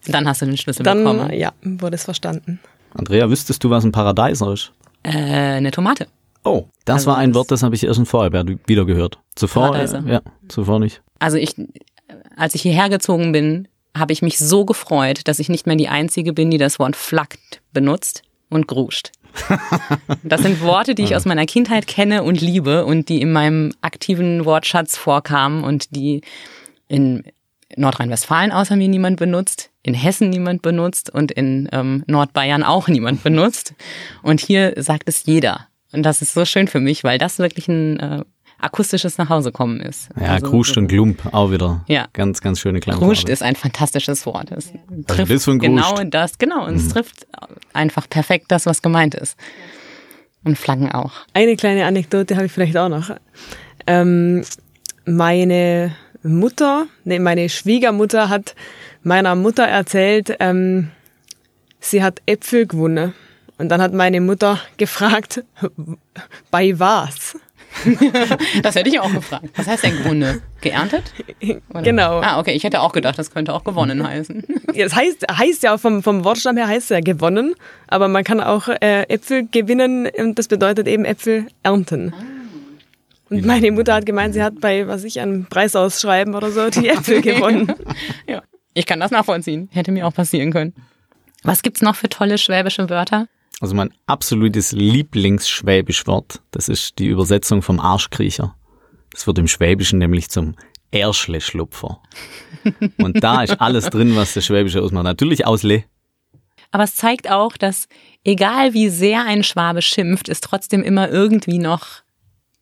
Dann hast du den Schlüssel Dann, bekommen. ja, wurde es verstanden. Andrea, wüsstest du, was ein Paradeiser ist? Äh, eine Tomate. Oh, das Also war ein das- Wort, das habe ich erst in Vorarlberg wieder gehört. Zuvor, äh, ja, zuvor nicht. Also ich, als ich hierher gezogen bin, habe ich mich so gefreut, dass ich nicht mehr die Einzige bin, die das Wort flackt benutzt und gruscht. Das sind Worte, die ich aus meiner Kindheit kenne und liebe und die in meinem aktiven Wortschatz vorkamen und die in Nordrhein-Westfalen außer mir niemand benutzt, in Hessen niemand benutzt und in ähm, Nordbayern auch niemand benutzt. Und hier sagt es jeder. Und das ist so schön für mich, weil das wirklich ein äh, akustisches Nachhausekommen ist. Ja, Also, Kruscht und Glump auch wieder. Ja. Ganz, ganz schöne kleine Gruscht ist ein fantastisches Wort. Es trifft bist du ein genau Gruscht? das, genau. Und es trifft einfach perfekt das, was gemeint ist. Und Flaggen auch. Eine kleine Anekdote habe ich vielleicht auch noch. Ähm, meine Mutter, nee, meine Schwiegermutter hat meiner Mutter erzählt, ähm, sie hat Äpfel gewonnen. Und dann hat meine Mutter gefragt, bei was? Das hätte ich auch gefragt. Was heißt denn Grunde? Geerntet? Oder? Genau. Ah, okay. Ich hätte auch gedacht, das könnte auch gewonnen heißen. Es heißt, heißt ja vom, vom Wortstamm her heißt es ja gewonnen, aber man kann auch äh, Äpfel gewinnen und das bedeutet eben Äpfel ernten. Und meine Mutter hat gemeint, sie hat bei, was ich, einem Preisausschreiben oder so die Äpfel gewonnen. Ja. Ich kann das nachvollziehen. Hätte mir auch passieren können. Was gibt's noch für tolle schwäbische Wörter? Also mein absolutes Lieblingsschwäbischwort, das ist die Übersetzung vom Arschkriecher. Das wird im Schwäbischen nämlich zum Erschle-Schlupfer. Und da ist alles drin, was das Schwäbische ausmacht. Natürlich Ausle. Aber es zeigt auch, dass egal wie sehr ein Schwabe schimpft, es trotzdem immer irgendwie noch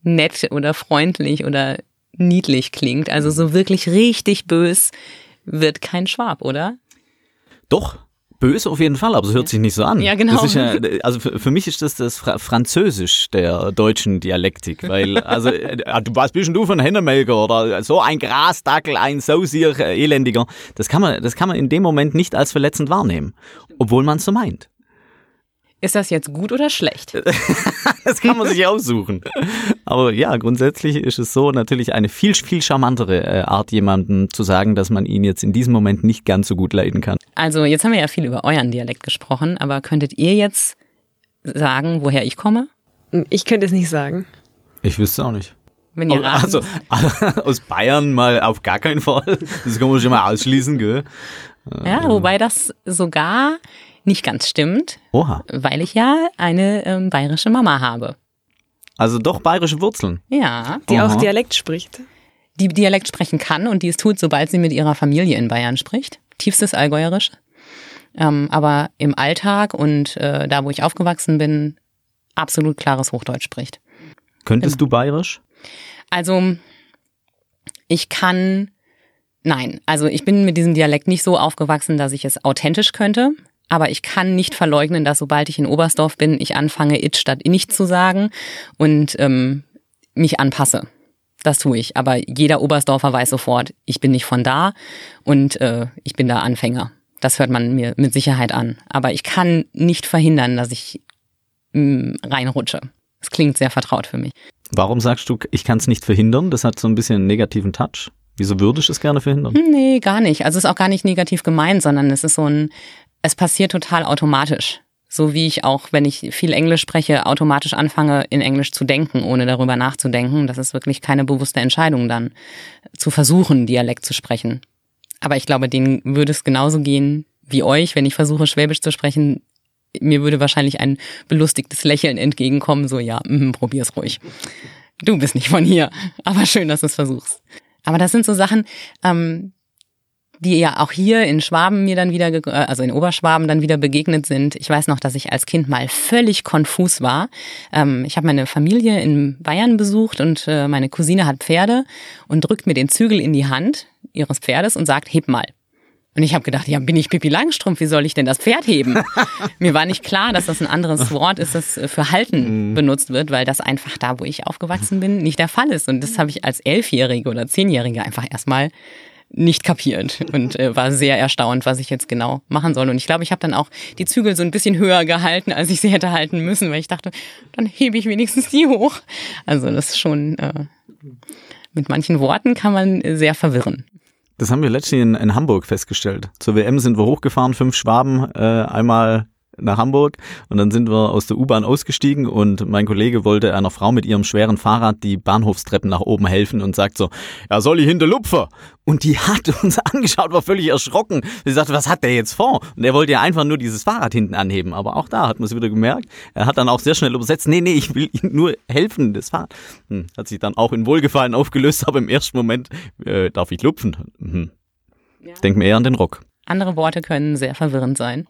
nett oder freundlich oder niedlich klingt. Also so wirklich richtig bös wird kein Schwab, oder? Doch, böse auf jeden Fall, aber es hört sich nicht so an. Ja, genau. Ja, also für, für mich ist das das Fra Französisch der deutschen Dialektik, weil, also, äh, du, was bist denn du ein Hennemelker oder so ein Grasdackel, ein Sausier, äh, Elendiger. Das kann man, das kann man in dem Moment nicht als verletzend wahrnehmen, obwohl man es so meint. Ist das jetzt gut oder schlecht? Das kann man sich aussuchen. Aber ja, grundsätzlich ist es so natürlich eine viel, viel charmantere äh, Art, jemandem zu sagen, dass man ihn jetzt in diesem Moment nicht ganz so gut leiden kann. Also jetzt haben wir ja viel über euren Dialekt gesprochen, aber könntet ihr jetzt sagen, woher ich komme? Ich könnte es nicht sagen. Ich wüsste auch nicht. Wenn ihr raten Also aus Bayern mal auf gar keinen Fall. Das kann man schon mal ausschließen, gell? Ja, wobei das sogar nicht ganz stimmt, Oha. weil ich ja eine ähm, bayerische Mama habe. Also doch bayerische Wurzeln. Ja, Die Aha. auch Dialekt spricht. die Dialekt sprechen kann und die es tut, sobald sie mit ihrer Familie in Bayern spricht. Tiefstes Allgäuerisch. Ähm, aber im Alltag und äh, da, wo ich aufgewachsen bin, absolut klares Hochdeutsch spricht. Könntest du bayerisch? Also ich kann, nein, also ich bin mit diesem Dialekt nicht so aufgewachsen, dass ich es authentisch könnte. Aber ich kann nicht verleugnen, dass sobald ich in Oberstdorf bin, ich anfange, it statt nicht zu sagen und ähm, mich anpasse. Das tue ich. Aber jeder Oberstdorfer weiß sofort, ich bin nicht von da und äh, ich bin da Anfänger. Das hört man mir mit Sicherheit an. Aber ich kann nicht verhindern, dass ich mh, reinrutsche. Es klingt sehr vertraut für mich. Warum sagst du, ich kann es nicht verhindern? Das hat so ein bisschen einen negativen Touch. Wieso würdest du es gerne verhindern? Hm, Nee, gar nicht. Also es ist auch gar nicht negativ gemeint, sondern es ist so ein, es passiert total automatisch. So wie ich auch, wenn ich viel Englisch spreche, automatisch anfange, in Englisch zu denken, ohne darüber nachzudenken. Das ist wirklich keine bewusste Entscheidung dann, zu versuchen, Dialekt zu sprechen. Aber ich glaube, denen würde es genauso gehen wie euch, wenn ich versuche, Schwäbisch zu sprechen. Mir würde wahrscheinlich ein belustigtes Lächeln entgegenkommen, so ja, mm, probier's ruhig. Du bist nicht von hier, aber schön, dass du es versuchst. Aber das sind so Sachen, ähm, die ja auch hier in Schwaben mir dann wieder, äh, also in Oberschwaben dann wieder begegnet sind. Ich weiß noch, dass ich als Kind mal völlig konfus war. Ähm, ich habe meine Familie in Bayern besucht und äh, meine Cousine hat Pferde und drückt mir den Zügel in die Hand ihres Pferdes und sagt, heb mal. Und ich habe gedacht, ja, bin ich Pippi Langstrumpf, wie soll ich denn das Pferd heben? Mir war nicht klar, dass das ein anderes Wort ist, das für halten mhm. benutzt wird, weil das einfach da, wo ich aufgewachsen bin, nicht der Fall ist. Und das habe ich als Elfjährige oder Zehnjährige einfach erstmal nicht kapiert und äh, war sehr erstaunt, was ich jetzt genau machen soll. Und ich glaube, ich habe dann auch die Zügel so ein bisschen höher gehalten, als ich sie hätte halten müssen, weil ich dachte, dann hebe ich wenigstens die hoch. Also das ist schon, äh, mit manchen Worten kann man sehr verwirren. Das haben wir letztlich in, in Hamburg festgestellt. Zur WM sind wir hochgefahren, fünf Schwaben, äh, einmal nach Hamburg und dann sind wir aus der U-Bahn ausgestiegen und mein Kollege wollte einer Frau mit ihrem schweren Fahrrad die Bahnhofstreppen nach oben helfen und sagt so, ja soll ich hinter Lupfer? Und die hat uns angeschaut, war völlig erschrocken. Sie sagte, was hat der jetzt vor? Und er wollte ja einfach nur dieses Fahrrad hinten anheben. Aber auch da hat man es wieder gemerkt. Er hat dann auch sehr schnell übersetzt, nee, nee, ich will Ihnen nur helfen, das Fahrrad. Hm, hat sich dann auch in Wohlgefallen aufgelöst, aber im ersten Moment äh, darf ich lupfen. Hm. Ja. Denk mir eher an den Rock. Andere Worte können sehr verwirrend sein.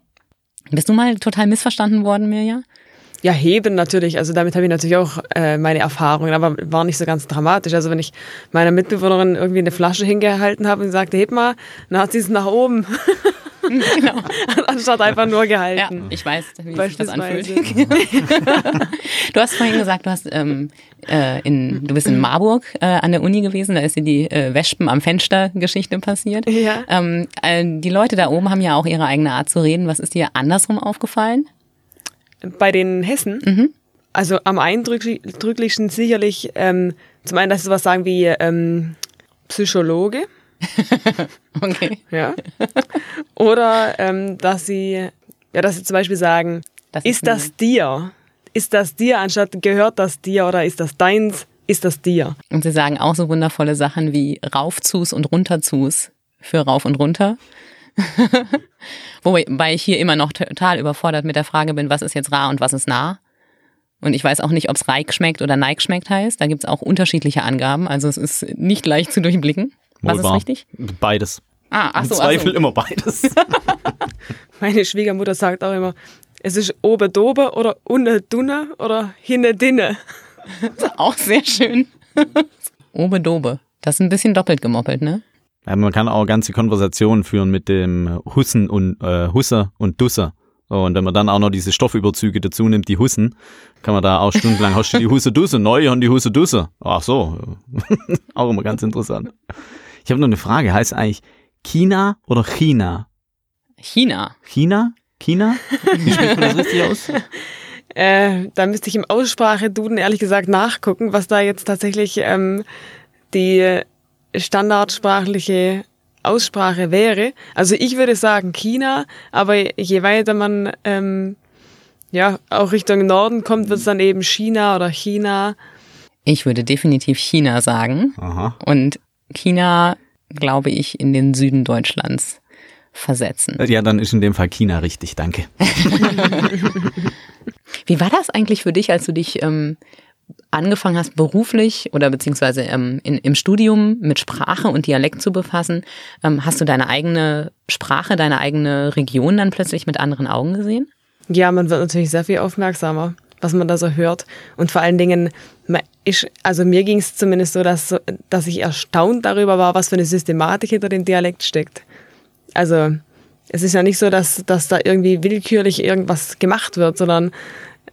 Bist du mal total missverstanden worden, Mirja? Ja, heben natürlich. Also damit habe ich natürlich auch äh, meine Erfahrungen, aber war nicht so ganz dramatisch. Also wenn ich meiner Mitbewohnerin irgendwie eine Flasche hingehalten habe und sagte, heb mal, dann hat sie es nach oben. genau. Anstatt einfach nur gehalten. Ja, ich weiß, wie sich das anfühlt. du hast vorhin gesagt, du hast ähm, äh, in, du bist in Marburg äh, an der Uni gewesen, da ist dir die äh, Wespen am Fenster Geschichte passiert. Ja. Ähm, äh, die Leute da oben haben ja auch ihre eigene Art zu reden. Was ist dir andersrum aufgefallen? Bei den Hessen? Mhm. Also am eindrücklichsten sicherlich ähm, zum einen, dass sie was sagen wie ähm, Psychologe. okay. Ja. Oder ähm, dass sie, ja, dass sie zum Beispiel sagen, das ist, ist das dir? Ist das dir, anstatt gehört das dir oder ist das deins? Ist das dir? Und sie sagen auch so wundervolle Sachen wie Raufzus und Runterzus für rauf und runter. Wobei ich hier immer noch total überfordert mit der Frage bin, was ist jetzt rar und was ist nah? Und ich weiß auch nicht, ob es Reik schmeckt oder Neig schmeckt heißt. Da gibt es auch unterschiedliche Angaben. Also es ist nicht leicht zu durchblicken. Was ist richtig? Beides. Ah, ach so, Im Zweifel so. immer beides. Meine Schwiegermutter sagt auch immer, es ist oben dobe oder unten dunne oder hinne dinne. auch sehr schön. oben dobe. Das ist ein bisschen doppelt gemoppelt, ne? Ja, man kann auch ganze Konversationen führen mit dem Hussen und äh, Husser und Dusser. So, und wenn man dann auch noch diese Stoffüberzüge dazu nimmt, die Hussen, kann man da auch stundenlang, hast du die Husse Dusse, neu und die Husse Dusse. Ach so, auch immer ganz interessant. Ich habe noch eine Frage, heißt eigentlich China oder China? China. China? China? Wie spricht man das richtig aus? Äh, da müsste ich im Aussprache-Duden ehrlich gesagt nachgucken, was da jetzt tatsächlich ähm, die standardsprachliche Aussprache wäre. Also ich würde sagen China, aber je weiter man ähm, ja auch Richtung Norden kommt, wird es dann eben China oder China. Ich würde definitiv China sagen. Aha. Und China, glaube ich, in den Süden Deutschlands versetzen. Ja, dann ist in dem Fall China richtig, danke. Wie war das eigentlich für dich, als du dich ähm, angefangen hast, beruflich oder beziehungsweise ähm, in, im Studium mit Sprache und Dialekt zu befassen? Ähm, hast du deine eigene Sprache, deine eigene Region dann plötzlich mit anderen Augen gesehen? Ja, man wird natürlich sehr viel aufmerksamer was man da so hört. Und vor allen Dingen, ich, also mir ging es zumindest so dass, dass ich erstaunt darüber war, was für eine Systematik hinter dem Dialekt steckt. Also es ist ja nicht so, dass, dass da irgendwie willkürlich irgendwas gemacht wird, sondern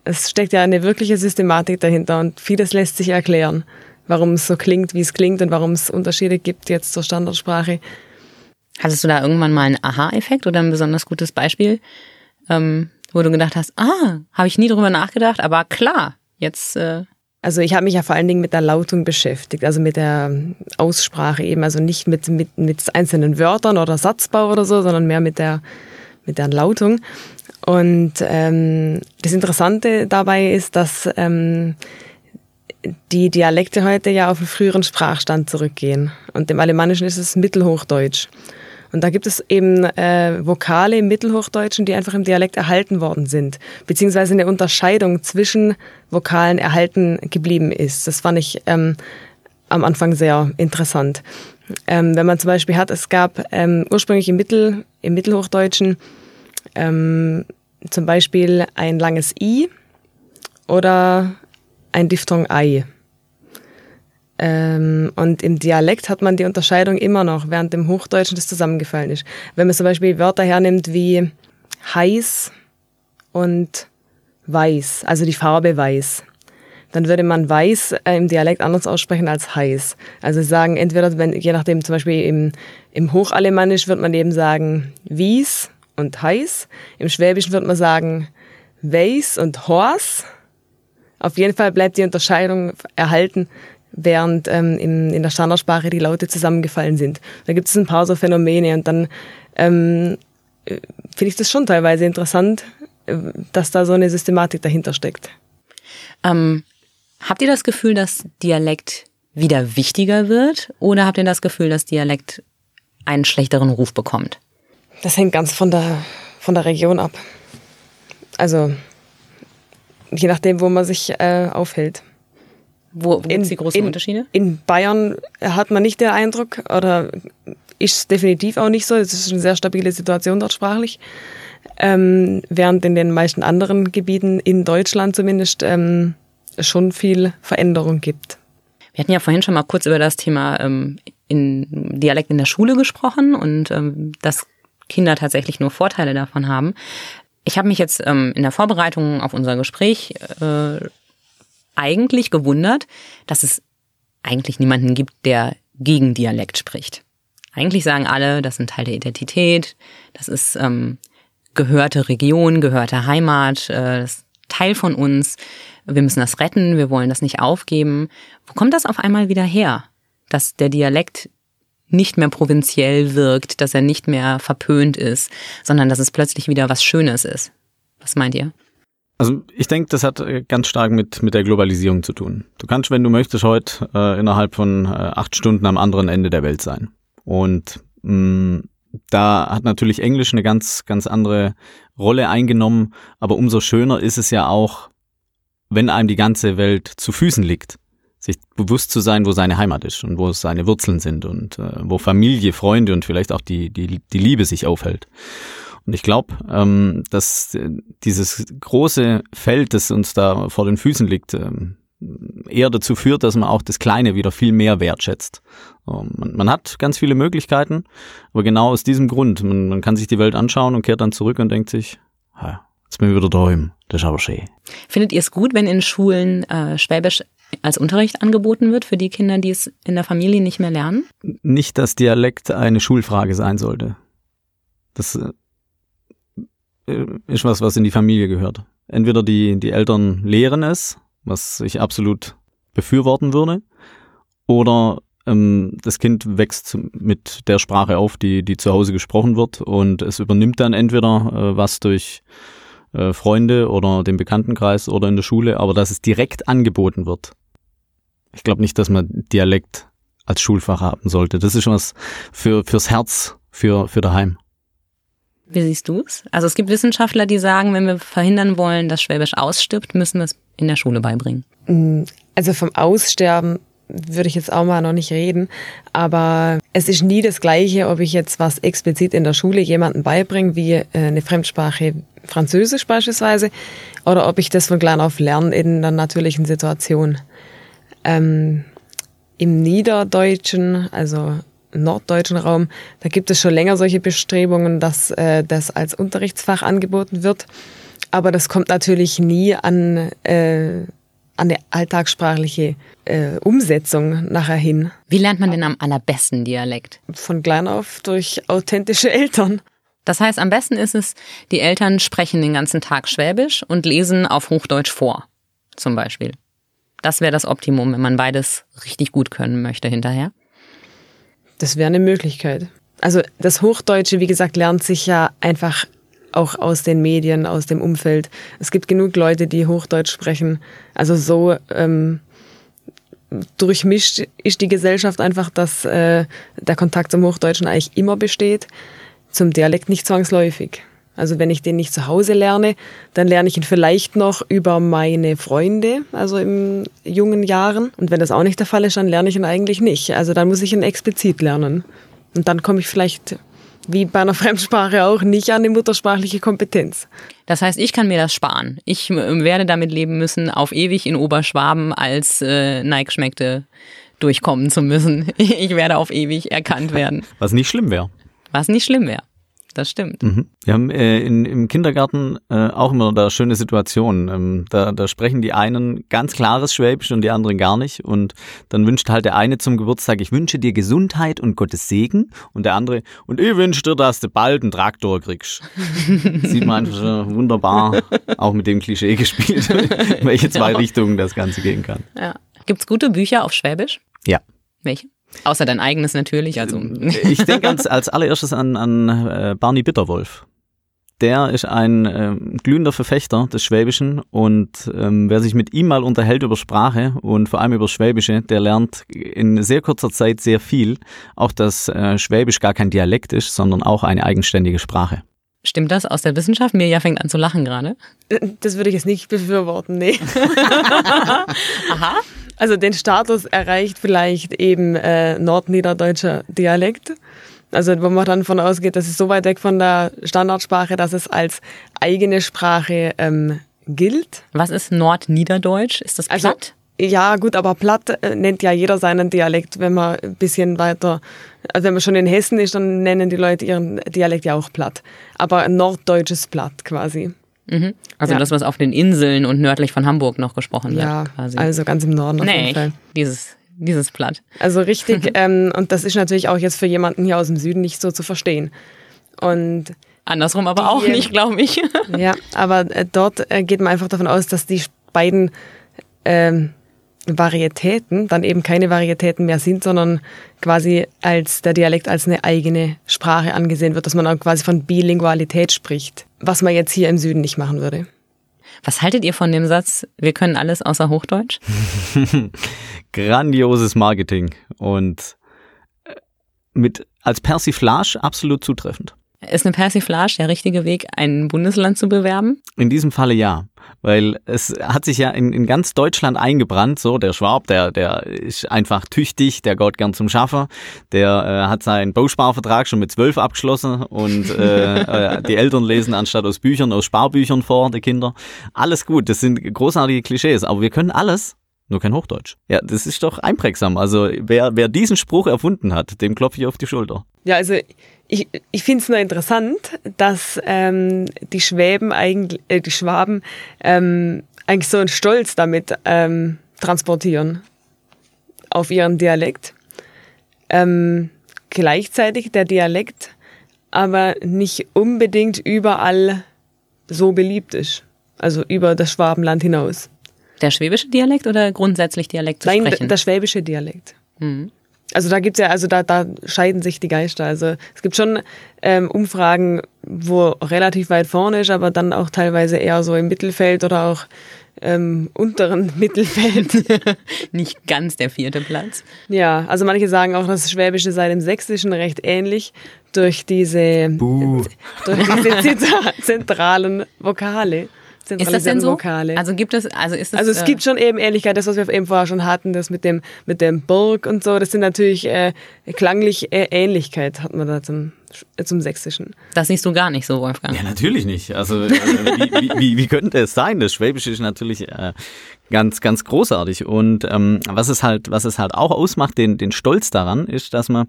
es steckt ja eine wirkliche Systematik dahinter und vieles lässt sich erklären, warum es so klingt, wie es klingt und warum es Unterschiede gibt jetzt zur Standardsprache. Hattest du da irgendwann mal einen Aha-Effekt oder ein besonders gutes Beispiel? Ähm, wo du gedacht hast, ah, habe ich nie drüber nachgedacht, aber klar, jetzt. Äh also ich habe mich ja vor allen Dingen mit der Lautung beschäftigt, also mit der Aussprache eben, also nicht mit, mit, mit einzelnen Wörtern oder Satzbau oder so, sondern mehr mit der, mit der Lautung. Und ähm, das Interessante dabei ist, dass ähm, die Dialekte heute ja auf einen früheren Sprachstand zurückgehen. Und im Alemannischen ist es Mittelhochdeutsch. Und da gibt es eben äh, Vokale im Mittelhochdeutschen, die einfach im Dialekt erhalten worden sind, beziehungsweise eine Unterscheidung zwischen Vokalen erhalten geblieben ist. Das fand ich ähm, am Anfang sehr interessant. Ähm, wenn man zum Beispiel hat, es gab ähm, ursprünglich im, Mittel, im Mittelhochdeutschen ähm, zum Beispiel ein langes I oder ein Diphthong Ei. Ähm, und im Dialekt hat man die Unterscheidung immer noch, während im Hochdeutschen das zusammengefallen ist. Wenn man zum Beispiel Wörter hernimmt wie heiß und weiß, also die Farbe weiß, dann würde man weiß äh, im Dialekt anders aussprechen als heiß. Also sagen entweder, wenn, je nachdem zum Beispiel im, im Hochalemannisch wird man eben sagen wies und heiß. Im Schwäbischen wird man sagen weiß und hors. Auf jeden Fall bleibt die Unterscheidung erhalten, während ähm, in, in der Standardsprache die Laute zusammengefallen sind. Da gibt es ein paar so Phänomene und dann ähm, äh, finde ich das schon teilweise interessant, äh, dass da so eine Systematik dahinter steckt. Ähm, habt ihr das Gefühl, dass Dialekt wieder wichtiger wird oder habt ihr das Gefühl, dass Dialekt einen schlechteren Ruf bekommt? Das hängt ganz von der, von der Region ab. Also je nachdem, wo man sich äh, aufhält. Wo, wo gibt es die großen in, Unterschiede? In Bayern hat man nicht den Eindruck, oder ist es definitiv auch nicht so. Es ist eine sehr stabile Situation dort sprachlich. Ähm, während in den meisten anderen Gebieten, in Deutschland zumindest, ähm, schon viel Veränderung gibt. Wir hatten ja vorhin schon mal kurz über das Thema ähm, in Dialekt in der Schule gesprochen und ähm, dass Kinder tatsächlich nur Vorteile davon haben. Ich habe mich jetzt ähm, in der Vorbereitung auf unser Gespräch äh, eigentlich gewundert, dass es eigentlich niemanden gibt, der gegen Dialekt spricht. Eigentlich sagen alle, das ist ein Teil der Identität, das ist ähm, gehörte Region, gehörte Heimat, äh, das ist Teil von uns. Wir müssen das retten, wir wollen das nicht aufgeben. Wo kommt das auf einmal wieder her, dass der Dialekt nicht mehr provinziell wirkt, dass er nicht mehr verpönt ist, sondern dass es plötzlich wieder was Schönes ist? Was meint ihr? Also ich denke, das hat äh, ganz stark mit, mit der Globalisierung zu tun. Du kannst, wenn du möchtest, heute äh, innerhalb von äh, acht Stunden am anderen Ende der Welt sein. Und mh, mm, da hat natürlich Englisch eine ganz, ganz andere Rolle eingenommen, aber umso schöner ist es ja auch, wenn einem die ganze Welt zu Füßen liegt, sich bewusst zu sein, wo seine Heimat ist und wo seine Wurzeln sind und äh, wo Familie, Freunde und vielleicht auch die, die, die Liebe sich aufhält. Und ich glaube, ähm, dass dieses große Feld, das uns da vor den Füßen liegt, ähm, eher dazu führt, dass man auch das Kleine wieder viel mehr wertschätzt. Man, man, hat ganz viele Möglichkeiten, aber genau aus diesem Grund, man, man, kann sich die Welt anschauen und kehrt dann zurück und denkt sich, jetzt bin ich wieder daheim, das ist aber schön. Findet ihr es gut, wenn in Schulen äh, Schwäbisch als Unterricht angeboten wird für die Kinder, die es in der Familie nicht mehr lernen? Nicht, dass Dialekt eine Schulfrage sein sollte. Das äh, ist was, was in die Familie gehört. Entweder die, die Eltern lehren es was ich absolut befürworten würde. Oder ähm, das Kind wächst mit der Sprache auf, die, die zu Hause gesprochen wird und es übernimmt dann entweder äh, was durch äh, Freunde oder den Bekanntenkreis oder in der Schule, aber dass es direkt angeboten wird. Ich glaube nicht, dass man Dialekt als Schulfach haben sollte. Das ist was für, fürs Herz, für, für daheim. Wie siehst du es? Also es gibt Wissenschaftler, die sagen, wenn wir verhindern wollen, dass Schwäbisch ausstirbt, müssen wir es in der Schule beibringen. Mm, also vom Aussterben würde ich jetzt auch mal noch nicht reden, aber es ist nie das Gleiche, ob ich jetzt was explizit in der Schule jemandem beibringe, wie äh, eine Fremdsprache Französisch beispielsweise, oder ob ich das von klein auf lerne in einer natürlichen Situation. Ähm, Im Niederdeutschen, also norddeutschen Raum, da gibt es schon länger solche Bestrebungen, dass äh, das als Unterrichtsfach angeboten wird. Aber das kommt natürlich nie an, äh, an eine alltagssprachliche äh, Umsetzung nachher hin. Wie lernt man denn am allerbesten Dialekt? Von klein auf durch authentische Eltern. Das heißt, am besten ist es, die Eltern sprechen den ganzen Tag Schwäbisch und lesen auf Hochdeutsch vor, zum Beispiel. Das wäre das Optimum, wenn man beides richtig gut können möchte hinterher. Das wäre eine Möglichkeit. Also das Hochdeutsche, wie gesagt, lernt sich ja einfach auch aus den Medien, aus dem Umfeld. Es gibt genug Leute, die Hochdeutsch sprechen. Also so ähm, durchmischt ist die Gesellschaft einfach, dass äh, der Kontakt zum Hochdeutschen eigentlich immer besteht, zum Dialekt nicht zwangsläufig. Also wenn ich den nicht zu Hause lerne, dann lerne ich ihn vielleicht noch über meine Freunde, also in jungen Jahren. Und wenn das auch nicht der Fall ist, dann lerne ich ihn eigentlich nicht. Also dann muss ich ihn explizit lernen. Und dann komme ich vielleicht, wie bei einer Fremdsprache auch, nicht an die muttersprachliche Kompetenz. Das heißt, ich kann mir das sparen. Ich werde damit leben müssen, auf ewig in Oberschwaben als äh, neigschmeckte durchkommen zu müssen. Ich werde auf ewig erkannt werden. Was nicht schlimm wäre. Was nicht schlimm wäre. Das stimmt. Mhm. Wir haben äh, in, im Kindergarten äh, auch immer da schöne Situationen. Ähm, da, da sprechen die einen ganz klares Schwäbisch und die anderen gar nicht. Und dann wünscht halt der eine zum Geburtstag, ich wünsche dir Gesundheit und Gottes Segen. Und der andere, und ich wünsche dir, dass du bald einen Traktor kriegst. Sieht man einfach schon wunderbar, auch mit dem Klischee gespielt, in welche zwei Richtungen das Ganze gehen kann. Ja. Gibt's gute Bücher auf Schwäbisch? Ja. Welche? Außer dein eigenes natürlich. Also. Ich denke als, als allererstes an, an äh, Barney Bitterwolf. Der ist ein äh, glühender Verfechter des Schwäbischen und ähm, wer sich mit ihm mal unterhält über Sprache und vor allem über Schwäbische, der lernt in sehr kurzer Zeit sehr viel. Auch dass äh, Schwäbisch gar kein Dialekt ist, sondern auch eine eigenständige Sprache. Stimmt das aus der Wissenschaft? Mirja fängt an zu lachen gerade. Das würde ich jetzt nicht befürworten, nee. Aha. Also den Status erreicht vielleicht eben äh, nordniederdeutscher Dialekt. Also wo man dann von ausgeht, das ist so weit weg von der Standardsprache, dass es als eigene Sprache ähm, gilt. Was ist Nordniederdeutsch? Ist das Also, platt? ja, gut, aber platt äh, nennt ja jeder seinen Dialekt, wenn man ein bisschen weiter, also wenn man schon in Hessen ist, dann nennen die Leute ihren Dialekt ja auch platt. Aber ein norddeutsches Platt quasi. Mhm. Also ja. das, was auf den Inseln und nördlich von Hamburg noch gesprochen wird, Ja, quasi. also ganz im Norden auf nee, jeden Fall. dieses, dieses Platt. Also richtig, ähm, und das ist natürlich auch jetzt für jemanden hier aus dem Süden nicht so zu verstehen. Und Andersrum aber Die- auch nicht, glaube ich. ja, aber äh, dort äh, geht man einfach davon aus, dass die beiden ähm, Varietäten dann eben keine Varietäten mehr sind, sondern quasi als der Dialekt als eine eigene Sprache angesehen wird, dass man auch quasi von Bilingualität spricht, was man jetzt hier im Süden nicht machen würde. Was haltet ihr von dem Satz, wir können alles außer Hochdeutsch? Grandioses Marketing und äh, mit als Persiflage absolut zutreffend. Ist eine Persiflage der richtige Weg, ein Bundesland zu bewerben? In diesem Falle ja, weil es hat sich ja in, in ganz Deutschland eingebrannt, so der Schwab, der, der ist einfach tüchtig, der geht gern zum Schaffer, der äh, hat seinen Bausparvertrag schon mit zwölf abgeschlossen und äh, äh, die Eltern lesen anstatt aus Büchern, aus Sparbüchern vor, die Kinder. Alles gut, das sind großartige Klischees, aber wir können alles, nur kein Hochdeutsch. Ja, das ist doch einprägsam. Also wer, wer diesen Spruch erfunden hat, dem klopfe ich auf die Schulter. Ja, also ich, ich finde es nur interessant, dass ähm, die Schwäben eigentlich, äh, die Schwaben ähm, eigentlich so einen Stolz damit ähm, transportieren auf ihren Dialekt. Ähm, gleichzeitig der Dialekt aber nicht unbedingt überall so beliebt ist. Also über das Schwabenland hinaus. Der schwäbische Dialekt oder grundsätzlich Dialekt zu Nein, sprechen? der schwäbische Dialekt. Mhm. Also da gibt's ja, also da, da scheiden sich die Geister. Also es gibt schon ähm, Umfragen, wo relativ weit vorne ist, aber dann auch teilweise eher so im Mittelfeld oder auch ähm, unteren Mittelfeld. Nicht ganz der vierte Platz. ja, also manche sagen auch, das Schwäbische sei dem Sächsischen recht ähnlich durch diese, Buh. durch diese zentralen Vokale. Ist das denn so? Vokale. Also gibt es, also ist es, Also es äh, gibt schon eben Ähnlichkeit, das was wir eben vorher schon hatten, das mit dem mit dem Burg und so, das sind natürlich äh, klanglich äh, Ähnlichkeit hat man da zum zum Sächsischen. das siehst du gar nicht so, Wolfgang. Ja, natürlich nicht. Also äh, wie, wie, wie, wie könnte es sein? Das Schwäbische ist natürlich äh, ganz, ganz großartig. Und ähm, was es halt, was es halt auch ausmacht, den, den Stolz daran, ist, dass man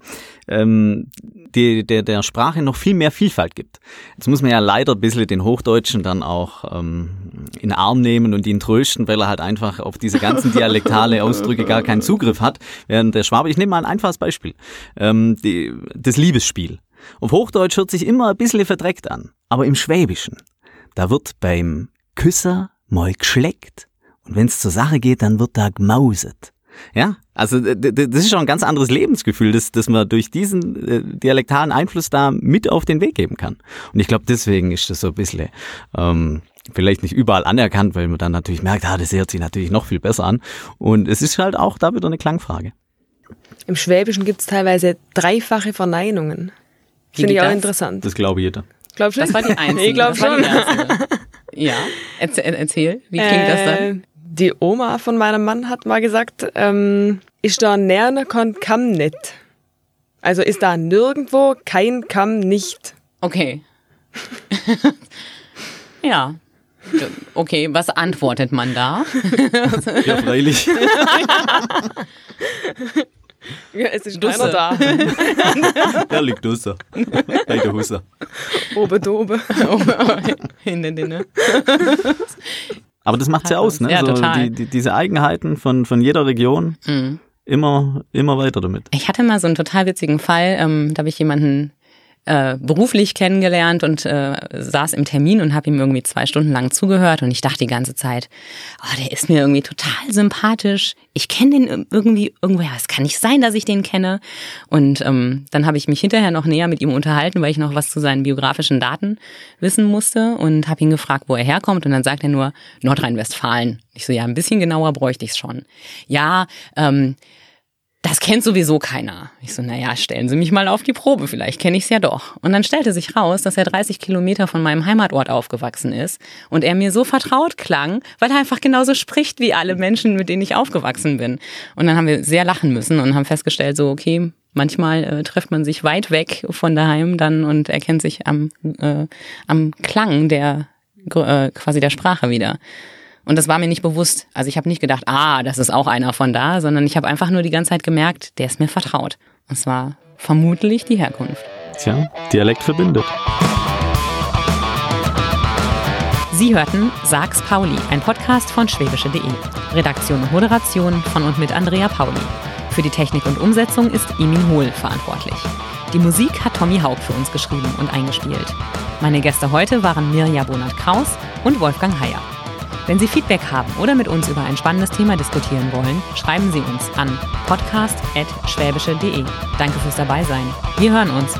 ähm, die, der, der Sprache noch viel mehr Vielfalt gibt. Jetzt muss man ja leider ein bisschen den Hochdeutschen dann auch ähm, in den Arm nehmen und ihn trösten, weil er halt einfach auf diese ganzen dialektale Ausdrücke gar keinen Zugriff hat. Während der Schwabe, ich nehme mal ein einfaches Beispiel, ähm, die, das Liebesspiel. Auf Hochdeutsch hört sich immer ein bisschen verdreckt an, aber im Schwäbischen, da wird beim Küsser mal geschleckt und wenn es zur Sache geht, dann wird da gemauset. Ja, also das ist schon ein ganz anderes Lebensgefühl, das, das man durch diesen äh, dialektalen Einfluss da mit auf den Weg geben kann. Und ich glaube, deswegen ist das so ein bisschen ähm, vielleicht nicht überall anerkannt, weil man dann natürlich merkt, ah, das hört sich natürlich noch viel besser an. Und es ist halt auch da wieder eine Klangfrage. Im Schwäbischen gibt's teilweise dreifache Verneinungen. Finde ich geht auch das? interessant. Das glaube jeder. Glaubst du? Das war die einzige. Ich glaube das schon. Ja, erzähl, erzähl. wie klingt das dann? Äh, Die Oma von meinem Mann hat mal gesagt, ähm, ist da nerne kon Kamm nicht. Also ist da nirgendwo kein Kamm nicht. Okay. ja, Okay, was antwortet man da? Ja, freilich. Ja, es ist Dusse. keiner da. Der liegt draußen. Bei der Husser. Oben, dobe. Hinten, hinten. Aber das macht's ja aus, ne? Ja, so total. die, die, diese Eigenheiten von, von jeder Region. Mhm. Immer, immer weiter damit. Ich hatte mal so einen total witzigen Fall. Ähm, da habe ich jemanden äh, beruflich kennengelernt und äh, saß im Termin und habe ihm irgendwie zwei Stunden lang zugehört und ich dachte die ganze Zeit, oh, der ist mir irgendwie total sympathisch. Ich kenne den irgendwie irgendwoher. Es kann nicht sein, dass ich den kenne. Und ähm, dann habe ich mich hinterher noch näher mit ihm unterhalten, weil ich noch was zu seinen biografischen Daten wissen musste und habe ihn gefragt, wo er herkommt. Und dann sagt er nur Nordrhein-Westfalen. Ich so, ja, ein bisschen genauer bräuchte ich es schon. Ja, ähm, das kennt sowieso keiner. Ich so, naja, stellen Sie mich mal auf die Probe, vielleicht kenne ich es ja doch. Und dann stellte sich raus, dass er 30 Kilometer von meinem Heimatort aufgewachsen ist und er mir so vertraut klang, weil er einfach genauso spricht wie alle Menschen, mit denen ich aufgewachsen bin. Und dann haben wir sehr lachen müssen und haben festgestellt, so, okay, manchmal äh, trifft man sich weit weg von daheim dann und erkennt sich am, äh, am Klang der, äh, quasi der Sprache wieder. Und das war mir nicht bewusst. Also ich habe nicht gedacht, ah, das ist auch einer von da, sondern ich habe einfach nur die ganze Zeit gemerkt, der ist mir vertraut. Und es war vermutlich die Herkunft. Tja, Dialekt verbindet. Sie hörten Sag's Pauli, ein Podcast von schwäbische.de. Redaktion und Moderation von und mit Andrea Pauli. Für die Technik und Umsetzung ist Emin Hohl verantwortlich. Die Musik hat Tommy Haug für uns geschrieben und eingespielt. Meine Gäste heute waren Mirja Bonat-Kraus und Wolfgang Heyer. Wenn Sie Feedback haben oder mit uns über ein spannendes Thema diskutieren wollen, schreiben Sie uns an podcast.schwäbische.de. Danke fürs Dabeisein. Wir hören uns.